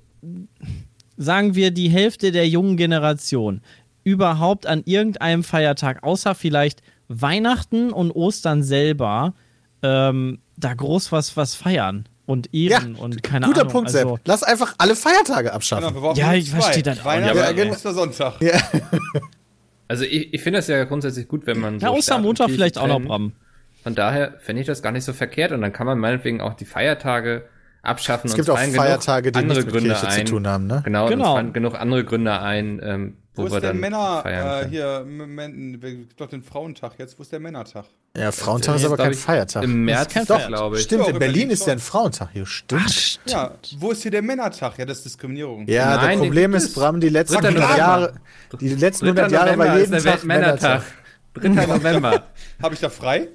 S4: sagen wir, die Hälfte der jungen Generation überhaupt an irgendeinem Feiertag, außer vielleicht Weihnachten und Ostern selber, ähm, da groß was, was feiern und Ehren ja, und keine
S2: guter
S4: Ahnung.
S2: Guter Punkt, Sepp. Also, Lass einfach alle Feiertage abschaffen.
S4: Genau, ja, ich verstehe das
S1: auch. Ja, aber ja, Sonntag.
S3: Ja. <laughs> Also ich, ich finde das ja grundsätzlich gut, wenn man
S4: so Ja, Ostermontag vielleicht auch noch, Bram.
S3: Von daher fände ich das gar nicht so verkehrt und dann kann man meinetwegen auch die Feiertage abschaffen
S2: es gibt und auch Feiertage, die
S3: andere Gründe
S2: Kirche
S3: ein.
S2: zu tun haben, ne?
S3: Genau, genau. und genug andere Gründe ein, ähm, wo, wo ist wir der dann
S1: Männer äh, hier doch den Frauentag jetzt, wo ist der Männertag?
S2: Ja, Frauentag ist, ist aber kein Feiertag.
S3: Im März, glaube ich.
S2: Stimmt, in Berlin ist ja ein Frauentag hier, stimmt. Ach, stimmt.
S1: Ja, wo ist hier der Männertag? Ja, das ist Diskriminierung.
S2: Ja, Nein, das Problem ist, Bram, die letzten 100 Jahre, die letzten 100 Jahre war jeden Tag Männertag.
S3: 3. <laughs> November.
S1: Habe ich da frei?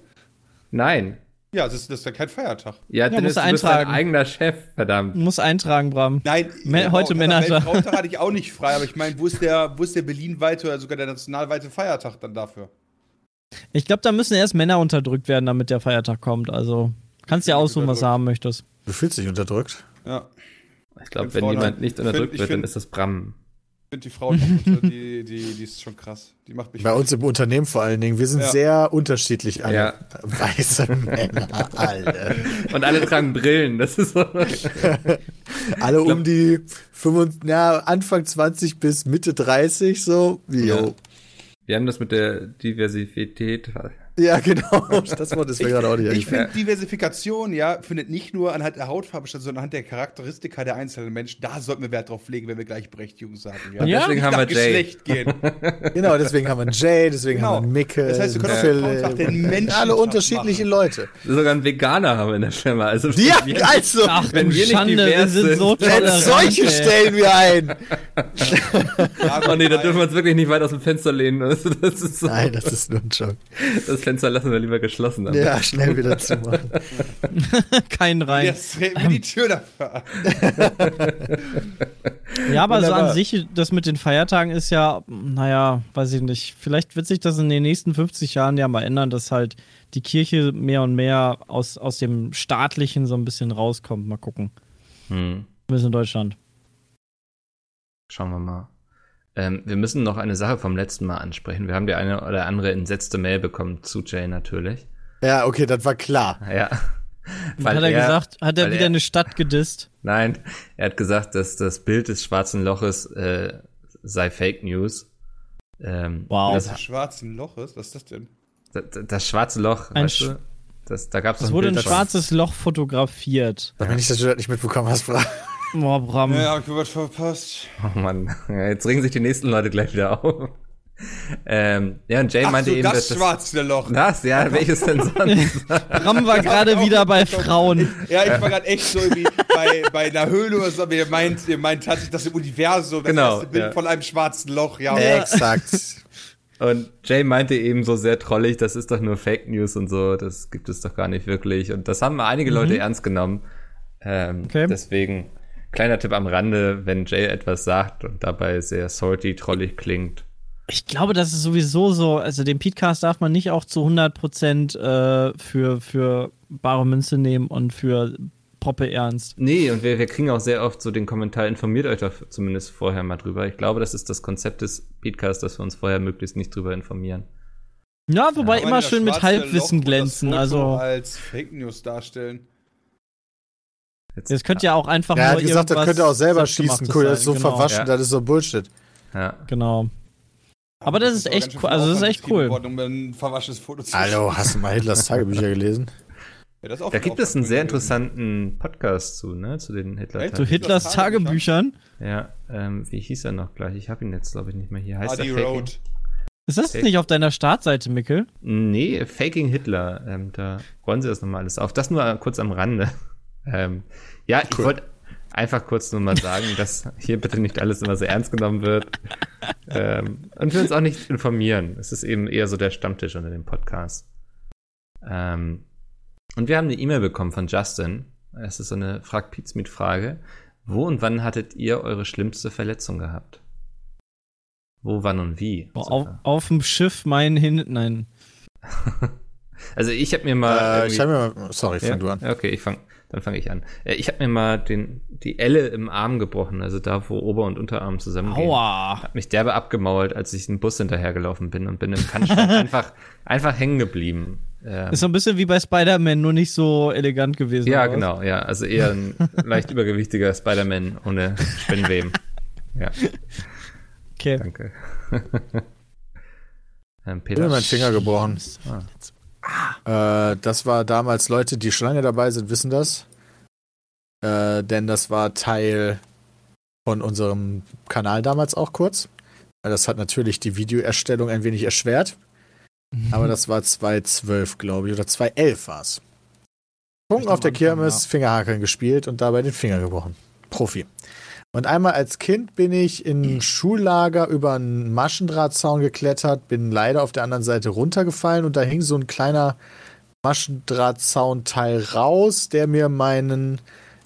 S3: Nein.
S1: Ja, das ist, das ist ja kein Feiertag.
S3: Ja, ja Dennis, du bist dein eigener Chef, verdammt.
S4: Muss eintragen, Bram.
S1: Nein,
S4: Me heute genau, Männertag.
S1: Frauentag hatte ich auch nicht frei, aber ich meine, wo ist der, wo ist der Berlin-weite oder sogar der nationalweite Feiertag dann dafür?
S4: Ich glaube, da müssen erst Männer unterdrückt werden, damit der Feiertag kommt. Also kannst dir aussuchen, was du haben möchtest.
S2: Du fühlst dich unterdrückt?
S1: Ja.
S3: Ich glaube, wenn jemand nicht unterdrückt find, wird, find, dann ist das Bram.
S1: Finde die Frau, die, die, die ist schon krass. Die macht mich
S2: Bei uns im Unternehmen vor allen Dingen. Wir sind ja. sehr unterschiedlich alle.
S3: Ja.
S2: Weiße Männer, alle.
S3: Und alle tragen Brillen. Das ist so.
S2: alle um die 25, ja, Anfang 20 bis Mitte 30 so. Jo.
S3: Wir haben das mit der Diversität
S2: ja, genau. <laughs> Das Wort ist mir gerade auch nicht
S1: Ich finde, Diversifikation, ja, findet nicht nur anhand der Hautfarbe statt, sondern anhand der Charakteristika der einzelnen Menschen. Da sollten wir Wert drauf legen, wenn wir Gleichberechtigung sagen.
S3: Ja, ja. deswegen haben wir Jay.
S2: Geschlecht gehen. <laughs> genau, deswegen haben wir Jay, deswegen genau. haben wir Micke. Das heißt, wir können auch den Menschen alle unterschiedliche machen. Leute.
S3: Sogar einen Veganer haben wir in der Firma. Also,
S2: ja, also,
S4: Ach, wenn wir Schande, nicht divers wir sind so
S2: tolerant, solche stellen wir ein. <laughs>
S3: oh nee, da dürfen wir uns wirklich nicht weit aus dem Fenster lehnen. Das,
S2: ist so. Nein, das ist nur ein Joke.
S3: Das Fenster lassen wir lieber geschlossen.
S2: Aber. Ja, schnell wieder zu machen. <laughs>
S4: Kein rein.
S1: Jetzt treten wir die Tür dafür <laughs>
S4: Ja, aber Wunderbar. so an sich, das mit den Feiertagen ist ja, naja, weiß ich nicht. Vielleicht wird sich das in den nächsten 50 Jahren ja mal ändern, dass halt die Kirche mehr und mehr aus, aus dem Staatlichen so ein bisschen rauskommt. Mal gucken. Hm. Wir sind in Deutschland.
S3: Schauen wir mal. Ähm, wir müssen noch eine Sache vom letzten Mal ansprechen. Wir haben die eine oder andere entsetzte Mail bekommen zu Jay natürlich.
S2: Ja, okay, das war klar.
S3: Ja. <laughs>
S4: Weil hat er, er gesagt, hat er wieder er, eine Stadt gedisst? <laughs>
S3: Nein, er hat gesagt, dass das Bild des schwarzen Loches äh, sei Fake News.
S1: Ähm, wow. Das, das schwarzen Loches? Was ist das denn?
S3: Das, das schwarze Loch,
S4: ein weißt du? Das, da gab's es wurde ein, ein schwarzes Loch fotografiert.
S2: Da bin ich, dass du das nicht mitbekommen hast, Bra.
S4: Boah, Bram.
S1: Ja, hab ich was verpasst.
S3: Oh Mann, jetzt regen sich die nächsten Leute gleich wieder auf. Ähm, ja, und Jay
S1: Ach
S3: meinte
S1: so,
S3: eben,
S1: das, das schwarze Loch.
S3: Das, ja, welches denn sonst? <laughs>
S4: Ram war gerade wieder bei Frauen.
S1: Ja, ich war gerade echt so irgendwie bei, bei einer Höhle oder so, ihr meint, ihr meint tatsächlich das Universum, das
S3: genau,
S1: erste Bild ja. von einem schwarzen Loch, ja.
S2: ja. Exakt.
S3: Und Jay meinte eben so sehr trollig, das ist doch nur Fake News und so, das gibt es doch gar nicht wirklich. Und das haben einige mhm. Leute ernst genommen. Ähm, okay. Deswegen Kleiner Tipp am Rande, wenn Jay etwas sagt und dabei sehr salty, trollig klingt.
S4: Ich glaube, das ist sowieso so, also den Podcast darf man nicht auch zu 100% äh, für, für bare Münze nehmen und für Poppe ernst.
S3: Nee, und wir, wir kriegen auch sehr oft so den Kommentar, informiert euch doch zumindest vorher mal drüber. Ich glaube, das ist das Konzept des Podcasts, dass wir uns vorher möglichst nicht drüber informieren.
S4: Ja, wobei ja, immer schön mit Halbwissen glänzen. also
S1: als Fake News darstellen.
S4: Jetzt, das könnte ja auch einfach
S2: ja, nur. Er hat gesagt, das könnte auch selber schießen. Cool, das ist so genau. verwaschen, ja. das ist so Bullshit.
S3: Ja.
S4: Genau. Aber das, das ist echt cool. Also, das ist echt cool.
S1: Um ein verwaschenes Foto
S2: zu Hallo, hast du mal Hitlers Tagebücher gelesen?
S3: Ja, da gibt es einen sehr interessanten Podcast zu, ne? Zu den Hitler
S4: Zu Hitlers Tagebüchern?
S3: Ja, ähm, wie hieß er noch gleich? Ich habe ihn jetzt, glaube ich, nicht mehr hier. Heißt
S1: Adi Road.
S4: Ist das Fake nicht auf deiner Startseite, Mickel?
S3: Nee, Faking Hitler. Ähm, da wollen sie das nochmal alles auf. Das nur kurz am Rande. Ähm, ja, cool. ich wollte einfach kurz nur mal sagen, dass hier bitte nicht alles immer so ernst genommen wird. ähm, und wir uns auch nicht informieren. Es ist eben eher so der Stammtisch unter dem Podcast. Ähm, und wir haben eine E-Mail bekommen von Justin. Es ist so eine Frag Pizmeet Frage. Wo und wann hattet ihr eure schlimmste Verletzung gehabt? Wo, wann und wie?
S4: Auf, auf dem Schiff mein Hin... Nein. <laughs>
S3: also ich habe mir mal...
S2: Äh, ich habe mir mal... Sorry, fang ja? du an.
S3: Okay, ich fange dann fange ich an. Äh, ich habe mir mal den, die Elle im Arm gebrochen, also da, wo Ober- und Unterarm zusammengehen.
S4: Aua.
S3: Hab mich derbe abgemauert, als ich einen Bus hinterhergelaufen bin und bin im Kannstein <laughs> einfach, einfach hängen geblieben.
S4: Ähm, ist so ein bisschen wie bei Spider-Man, nur nicht so elegant gewesen.
S3: Ja, genau, ja. Also eher ein <laughs> leicht übergewichtiger Spider-Man ohne Spinnweben. Ja.
S4: Okay.
S3: Danke. <laughs>
S2: ähm, Peter. Ich habe meinen Finger gebrochen. Ah. Äh, das war damals Leute, die schon lange dabei sind, wissen das. Äh, denn das war Teil von unserem Kanal damals auch kurz. Das hat natürlich die Videoerstellung ein wenig erschwert. Mhm. Aber das war 2012, glaube ich, oder 2011 war es. Punkt auf der Kirmes, Fingerhakeln gespielt und dabei den Finger gebrochen. Profi. Und einmal als Kind bin ich in Schullager über einen Maschendrahtzaun geklettert, bin leider auf der anderen Seite runtergefallen und da hing so ein kleiner Maschendrahtzaunteil raus, der mir meinen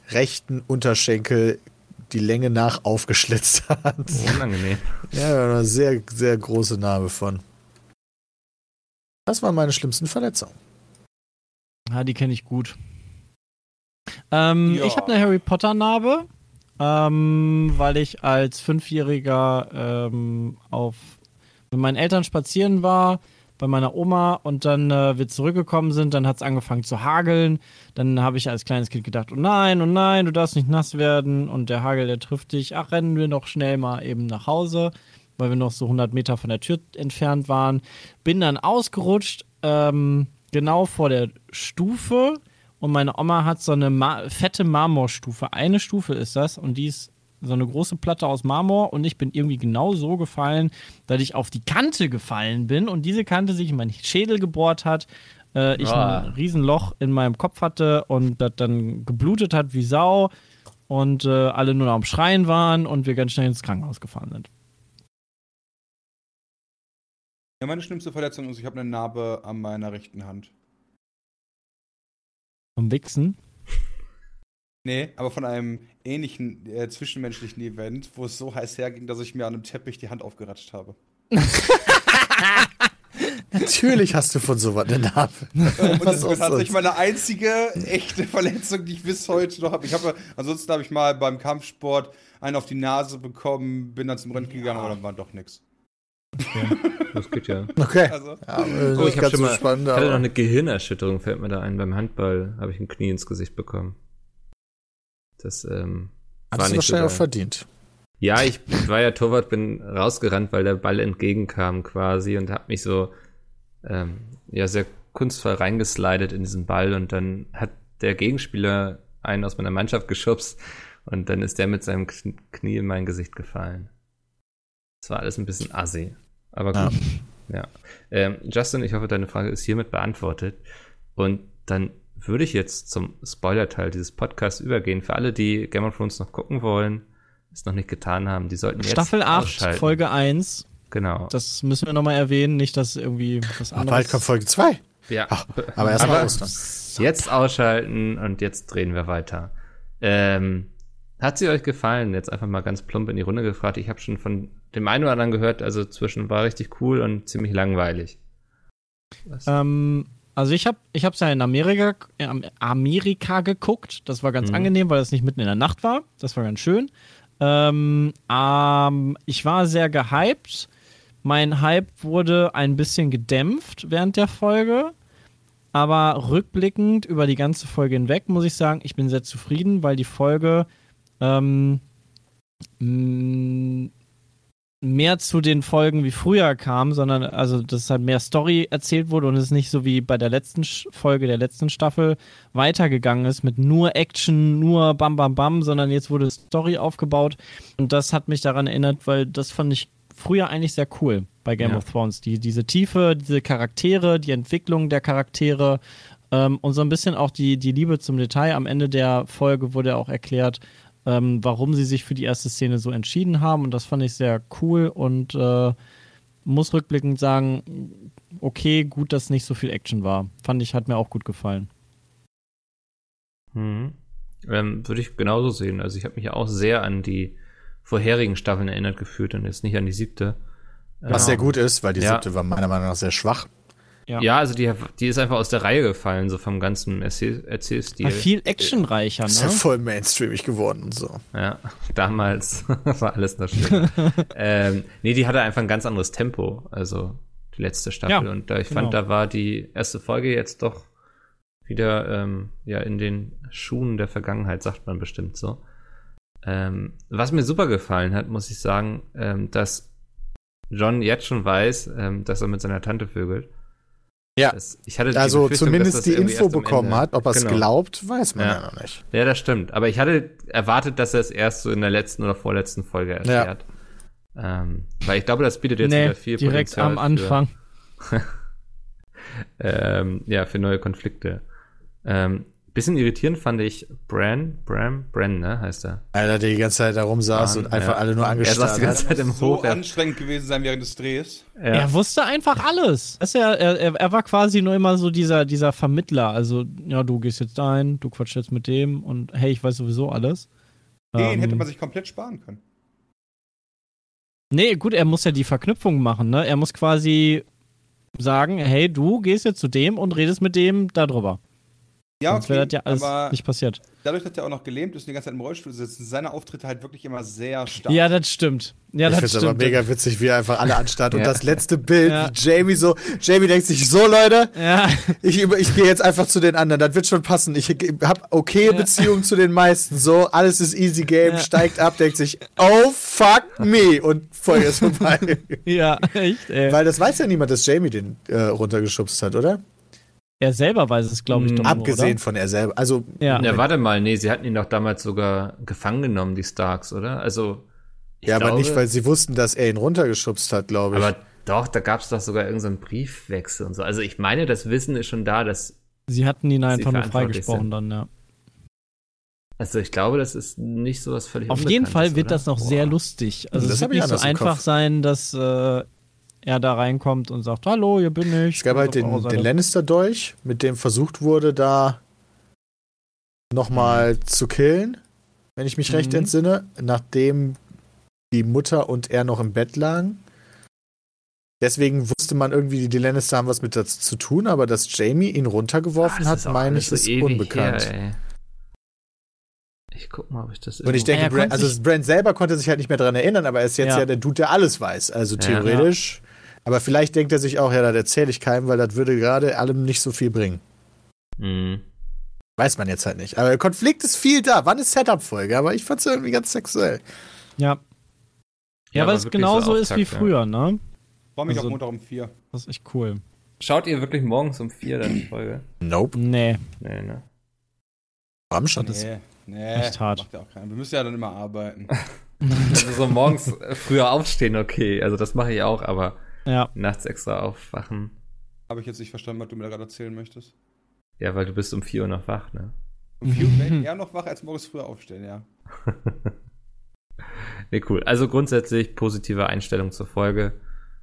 S2: rechten Unterschenkel die Länge nach aufgeschlitzt <laughs> hat.
S3: Unangenehm.
S2: Ja, eine sehr, sehr große Narbe von. Das waren meine schlimmsten Verletzungen.
S4: Ja, die kenne ich gut. Ähm, ja. Ich habe eine Harry Potter Narbe ähm, weil ich als Fünfjähriger ähm, auf mit meinen Eltern spazieren war bei meiner Oma und dann äh, wir zurückgekommen sind, dann hat es angefangen zu hageln. Dann habe ich als kleines Kind gedacht, oh nein, oh nein, du darfst nicht nass werden und der Hagel, der trifft dich. Ach, rennen wir noch schnell mal eben nach Hause, weil wir noch so 100 Meter von der Tür entfernt waren. Bin dann ausgerutscht, ähm, genau vor der Stufe und meine Oma hat so eine Ma fette Marmorstufe. Eine Stufe ist das und die ist so eine große Platte aus Marmor und ich bin irgendwie genau so gefallen, dass ich auf die Kante gefallen bin und diese Kante sich in meinen Schädel gebohrt hat. Äh, ich oh. ein Riesenloch in meinem Kopf hatte und das dann geblutet hat wie Sau und äh, alle nur noch am Schreien waren und wir ganz schnell ins Krankenhaus gefahren sind.
S1: Ja, meine schlimmste Verletzung ist, ich habe eine Narbe an meiner rechten Hand.
S4: Vom Wichsen?
S1: Nee, aber von einem ähnlichen äh, zwischenmenschlichen Event, wo es so heiß herging, dass ich mir an einem Teppich die Hand aufgeratscht habe. <laughs>
S2: Natürlich hast du von sowas eine Narbe. <laughs>
S1: Und das ist tatsächlich meine einzige echte Verletzung, die ich bis heute noch habe. Ich habe ansonsten habe ich mal beim Kampfsport einen auf die Nase bekommen, bin dann zum Rennen gegangen, aber dann war doch nichts.
S3: Okay. Das geht ja.
S2: Okay. Also, ja,
S3: oh, ich habe schon mal, spannend, ich hatte noch eine Gehirnerschütterung, fällt mir da ein. Beim Handball habe ich ein Knie ins Gesicht bekommen. Das ähm,
S2: war Hast nicht du wahrscheinlich so auch verdient.
S3: Ja, ich war ja Torwart, bin rausgerannt, weil der Ball entgegenkam quasi und habe mich so ähm, ja sehr kunstvoll reingeslidet in diesen Ball und dann hat der Gegenspieler einen aus meiner Mannschaft <laughs> geschubst und dann ist der mit seinem Knie in mein Gesicht gefallen. Das war alles ein bisschen assi. Aber gut. Ja. ja. Ähm, Justin, ich hoffe, deine Frage ist hiermit beantwortet. Und dann würde ich jetzt zum Spoiler-Teil dieses Podcasts übergehen. Für alle, die Game of Thrones noch gucken wollen, es noch nicht getan haben, die sollten jetzt
S4: Staffel 8, Folge 1.
S3: Genau.
S4: Das müssen wir nochmal erwähnen, nicht, dass irgendwie was anderes. Ach,
S2: bald kommt Folge 2.
S3: Ja.
S2: Ach, aber erstmal Ostern.
S3: Jetzt ausschalten und jetzt drehen wir weiter. Ähm, hat sie euch gefallen? Jetzt einfach mal ganz plump in die Runde gefragt. Ich habe schon von dem einen oder anderen gehört, also zwischen war richtig cool und ziemlich langweilig.
S4: Ähm, also ich habe ich hab's ja in Amerika, in Amerika geguckt. Das war ganz mhm. angenehm, weil es nicht mitten in der Nacht war. Das war ganz schön. Ähm, ähm, ich war sehr gehypt. Mein Hype wurde ein bisschen gedämpft während der Folge. Aber rückblickend über die ganze Folge hinweg muss ich sagen, ich bin sehr zufrieden, weil die Folge ähm, mehr zu den Folgen wie früher kam, sondern also dass halt mehr Story erzählt wurde und es nicht so wie bei der letzten Folge der letzten Staffel weitergegangen ist mit nur Action, nur Bam Bam Bam, sondern jetzt wurde Story aufgebaut und das hat mich daran erinnert, weil das fand ich früher eigentlich sehr cool bei Game ja. of Thrones. Die, diese Tiefe, diese Charaktere, die Entwicklung der Charaktere ähm, und so ein bisschen auch die, die Liebe zum Detail. Am Ende der Folge wurde auch erklärt, ähm, warum sie sich für die erste Szene so entschieden haben. Und das fand ich sehr cool und äh, muss rückblickend sagen, okay, gut, dass nicht so viel Action war. Fand ich, hat mir auch gut gefallen.
S3: Mhm. Ähm, Würde ich genauso sehen. Also ich habe mich auch sehr an die vorherigen Staffeln erinnert gefühlt und jetzt nicht an die siebte.
S2: Was ähm, sehr gut ist, weil die ja. siebte war meiner Meinung nach sehr schwach.
S3: Ja. ja, also die, die ist einfach aus der Reihe gefallen, so vom ganzen Erzähl Erzählstil. Ja,
S4: viel actionreicher, ne?
S2: Ist ja voll mainstreamig geworden und so.
S3: Ja, <laughs> damals <laughs> war alles noch schön. <laughs> ähm, nee, die hatte einfach ein ganz anderes Tempo, also die letzte Staffel. Ja, und da, ich genau. fand, da war die erste Folge jetzt doch wieder ähm, ja in den Schuhen der Vergangenheit, sagt man bestimmt so. Ähm, was mir super gefallen hat, muss ich sagen, ähm, dass John jetzt schon weiß, ähm, dass er mit seiner Tante vögelt.
S2: Ja. Das, ich hatte also zumindest die Info bekommen hat. Ob er es genau. glaubt, weiß man ja. ja. noch nicht.
S3: Ja, das stimmt. Aber ich hatte erwartet, dass er es erst so in der letzten oder vorletzten Folge erfährt. Ja. Ähm, weil ich glaube, das bietet jetzt nee, wieder viel
S4: direkt Potenzial am Anfang.
S3: Für, <laughs> ähm, ja, für neue Konflikte. Ähm, Bisschen irritierend fand ich Bran, Bram, Bran, ne, heißt er.
S2: Alter, der die ganze Zeit da rumsaß und einfach ja. alle nur angestarrt hat. Er saß
S1: die ganze Zeit im Hof. So anstrengend gewesen sein während des Drehs.
S4: Ja. Er wusste einfach alles. Er, er, er, war quasi nur immer so dieser, dieser Vermittler. Also, ja, du gehst jetzt dahin, du quatschst jetzt mit dem und hey, ich weiß sowieso alles.
S1: Den ähm, hätte man sich komplett sparen können.
S4: Nee, gut, er muss ja die Verknüpfung machen, ne? Er muss quasi sagen, hey, du gehst jetzt zu dem und redest mit dem darüber. Ja, Sonst okay, wäre das ja alles nicht passiert.
S1: Dadurch, dass er auch noch gelähmt ist und die ganze Zeit im Rollstuhl sitzt, sind seine Auftritte halt wirklich immer sehr stark.
S4: Ja, das stimmt. Ja,
S2: ich finde es aber mega witzig, wie er einfach alle anstarrt. ja. Und das letzte Bild, ja. wie Jamie so, Jamie denkt sich, so Leute, ja. ich, ich gehe jetzt einfach zu den anderen, das wird schon passen. Ich habe okay ja. Beziehungen zu den meisten, so, alles ist easy game, steigt ab, denkt sich, oh fuck me und Folge ist vorbei. <laughs>
S4: ja, echt, ey.
S2: Weil das weiß ja niemand, dass Jamie den äh, runtergeschubst hat, oder?
S4: Er selber weiß es, glaube ich, doch
S2: Abgesehen
S4: oder?
S2: von er selber. Also,
S3: ja. ja, warte mal, nee, sie hatten ihn doch damals sogar gefangen genommen, die Starks, oder? Also.
S2: Ja, glaube, aber nicht, weil sie wussten, dass er ihn runtergeschubst hat, glaube ich. Aber
S3: doch, da gab es doch sogar irgendeinen so Briefwechsel und so. Also ich meine, das Wissen ist schon da, dass.
S4: Sie hatten ihn einfach nur freigesprochen dann, ja.
S3: Also ich glaube, das ist nicht so was völlig
S4: Auf jeden Fall wird oder? das noch Boah. sehr lustig. Also das es wird nicht so einfach sein, dass äh, er da reinkommt und sagt, hallo, hier bin ich.
S2: Es gab halt den, den Lannister-Dolch, mit dem versucht wurde, da nochmal mhm. zu killen, wenn ich mich mhm. recht entsinne, nachdem die Mutter und er noch im Bett lagen. Deswegen wusste man irgendwie, die Lannister haben was mit dazu zu tun, aber dass Jamie ihn runtergeworfen Ach, hat, meine ich, so ist unbekannt. Her,
S3: ich guck mal, ob ich das.
S2: Und ich denke, ja, Brand, also Brand selber konnte sich halt nicht mehr daran erinnern, aber er ist jetzt ja, ja der Dude, der alles weiß. Also theoretisch. Ja, aber vielleicht denkt er sich auch, ja, das erzähle ich keinem, weil das würde gerade allem nicht so viel bringen. Mhm. Weiß man jetzt halt nicht. Aber der Konflikt ist viel da. Wann ist Setup-Folge? Aber ich fand es irgendwie ganz sexuell.
S4: Ja. Ja, ja weil es genauso ist wie früher, ne?
S1: Freue mich also, auf Montag um vier.
S4: Das ist echt cool.
S3: Schaut ihr wirklich morgens um vier dann die Folge?
S2: Nope.
S4: Nee.
S3: Nee, ne?
S2: Warum schon?
S1: Das nee, nee.
S4: Echt hart.
S1: Ja Wir müssen ja dann immer arbeiten. <laughs>
S3: also so morgens früher aufstehen, okay. Also das mache ich auch, aber
S4: ja.
S3: Nachts extra aufwachen.
S1: Habe ich jetzt nicht verstanden, was du mir da gerade erzählen möchtest.
S3: Ja, weil du bist um 4 Uhr noch wach, ne?
S1: Um 4 Uhr bin ich eher noch wach, als morgens früher aufstehen, ja. <laughs>
S3: nee, cool. Also grundsätzlich positive Einstellung zur Folge.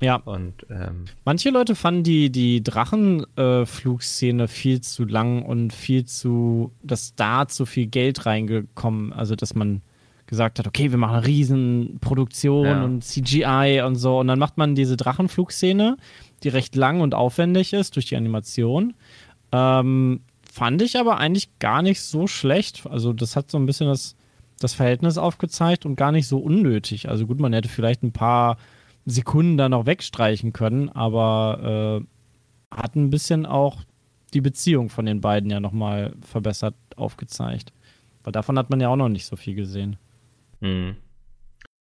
S4: Ja.
S3: Und ähm,
S4: manche Leute fanden die, die Drachenflugszene äh, viel zu lang und viel zu, dass da zu viel Geld reingekommen, also dass man gesagt hat, okay, wir machen eine Riesenproduktion ja. und CGI und so. Und dann macht man diese Drachenflugszene, die recht lang und aufwendig ist durch die Animation. Ähm, fand ich aber eigentlich gar nicht so schlecht. Also das hat so ein bisschen das, das Verhältnis aufgezeigt und gar nicht so unnötig. Also gut, man hätte vielleicht ein paar Sekunden da noch wegstreichen können, aber äh, hat ein bisschen auch die Beziehung von den beiden ja nochmal verbessert aufgezeigt. Weil davon hat man ja auch noch nicht so viel gesehen.
S3: Mhm.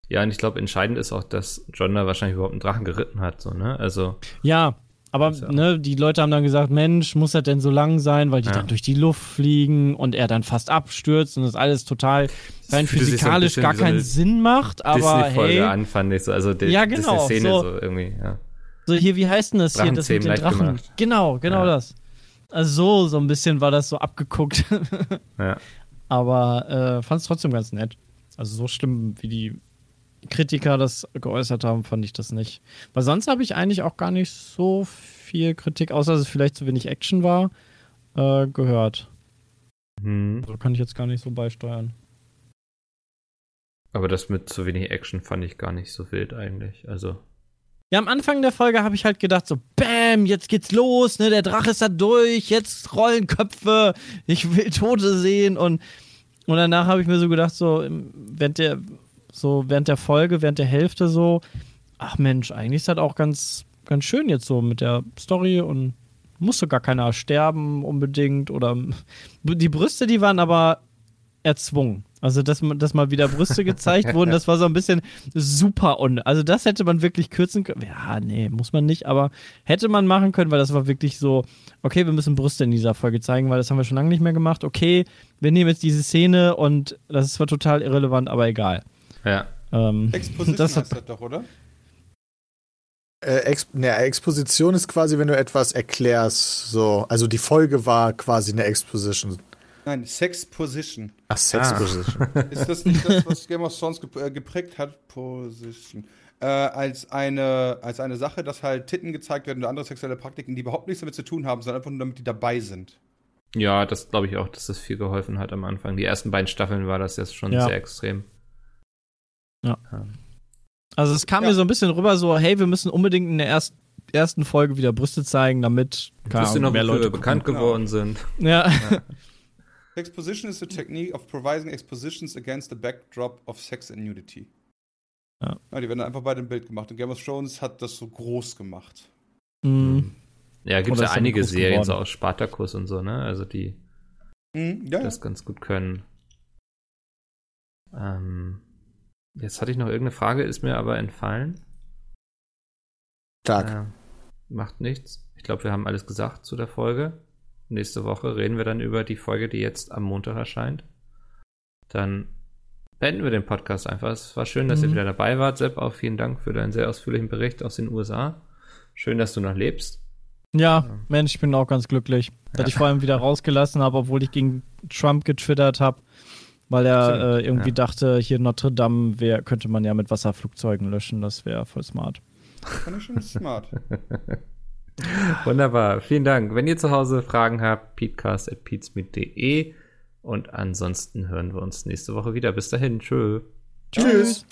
S3: Ja, und ich glaube, entscheidend ist auch, dass John da wahrscheinlich überhaupt einen Drachen geritten hat, so, ne? Also.
S4: Ja, aber ja ne, die Leute haben dann gesagt, Mensch, muss er denn so lang sein, weil die ja. dann durch die Luft fliegen und er dann fast abstürzt und das alles total rein physikalisch so gar keinen so Sinn macht, aber hey.
S3: an, fand ich so, also die,
S4: ja, genau,
S3: Szene so, so, irgendwie, ja.
S4: So hier, wie heißt denn das hier, das mit den Drachen? Gemacht. Genau, genau ja. das. Also so, so ein bisschen war das so abgeguckt.
S3: ja. <laughs>
S4: Aber äh, fand es trotzdem ganz nett. Also so schlimm, wie die Kritiker das geäußert haben, fand ich das nicht. Weil sonst habe ich eigentlich auch gar nicht so viel Kritik, außer dass es vielleicht zu wenig Action war, äh, gehört. Hm. So kann ich jetzt gar nicht so beisteuern.
S3: Aber das mit zu wenig Action fand ich gar nicht so wild eigentlich. Also.
S4: Ja, am Anfang der Folge habe ich halt gedacht, so, Bäm, jetzt geht's los, ne, der Drache ist da durch, jetzt rollen Köpfe, ich will Tote sehen und und danach habe ich mir so gedacht, so während der, so während der Folge, während der Hälfte so, ach Mensch, eigentlich ist das auch ganz, ganz schön jetzt so mit der Story und musste gar keiner sterben unbedingt oder die Brüste, die waren aber erzwungen. Also, dass, dass mal wieder Brüste gezeigt wurden, das war so ein bisschen super un. Also, das hätte man wirklich kürzen können. Ja, nee, muss man nicht, aber hätte man machen können, weil das war wirklich so, okay, wir müssen Brüste in dieser Folge zeigen, weil das haben wir schon lange nicht mehr gemacht. Okay, wir nehmen jetzt diese Szene und das ist zwar total irrelevant, aber egal.
S3: Ja.
S1: Ähm, Exposition das heißt das doch, oder?
S2: Äh, Ex ne, Exposition ist quasi, wenn du etwas erklärst, so. Also die Folge war quasi eine Exposition.
S1: Nein, Sex Position.
S2: Ach, Sex ah. Position. <laughs>
S1: Ist das nicht das, was Game of Thrones äh, geprägt hat? Position. Äh, als, eine, als eine Sache, dass halt Titten gezeigt werden oder andere sexuelle Praktiken, die überhaupt nichts damit zu tun haben, sondern einfach nur damit die dabei sind.
S3: Ja, das glaube ich auch, dass das viel geholfen hat am Anfang. Die ersten beiden Staffeln war das jetzt schon ja. sehr extrem.
S4: Ja. ja. Also es kam ja. mir so ein bisschen rüber, so, hey, wir müssen unbedingt in der ersten ersten Folge wieder Brüste zeigen, damit
S3: keine Ahnung, noch, mehr Leute bekannt geworden genau. sind.
S4: Ja. <laughs> ja.
S1: Exposition is the technique of providing expositions against the backdrop of sex and nudity. Ja. ja die werden einfach bei dem Bild gemacht. Und Game of Thrones hat das so groß gemacht.
S3: Mhm. Ja, gibt es ja einige Serien, geworden. so aus Spartacus und so, ne? Also die mhm, ja, das ganz gut können. Ähm, jetzt hatte ich noch irgendeine Frage, ist mir aber entfallen.
S2: Tag. Äh,
S3: macht nichts. Ich glaube, wir haben alles gesagt zu der Folge. Nächste Woche reden wir dann über die Folge, die jetzt am Montag erscheint. Dann beenden wir den Podcast einfach. Es war schön, dass mhm. ihr wieder dabei wart. Sepp, auch vielen Dank für deinen sehr ausführlichen Bericht aus den USA. Schön, dass du noch lebst.
S4: Ja, Mensch, ich bin auch ganz glücklich, dass ja. ich vor allem wieder <laughs> rausgelassen habe, obwohl ich gegen Trump getwittert habe, weil er äh, irgendwie ja. dachte, hier Notre Dame wär, könnte man ja mit Wasserflugzeugen löschen. Das wäre voll smart.
S1: Fand ich schon smart. <laughs>
S3: Wunderbar, vielen Dank. Wenn ihr zu Hause Fragen habt, peatcast.peatsmeet.de und ansonsten hören wir uns nächste Woche wieder. Bis dahin, tschö.
S2: Tschüss.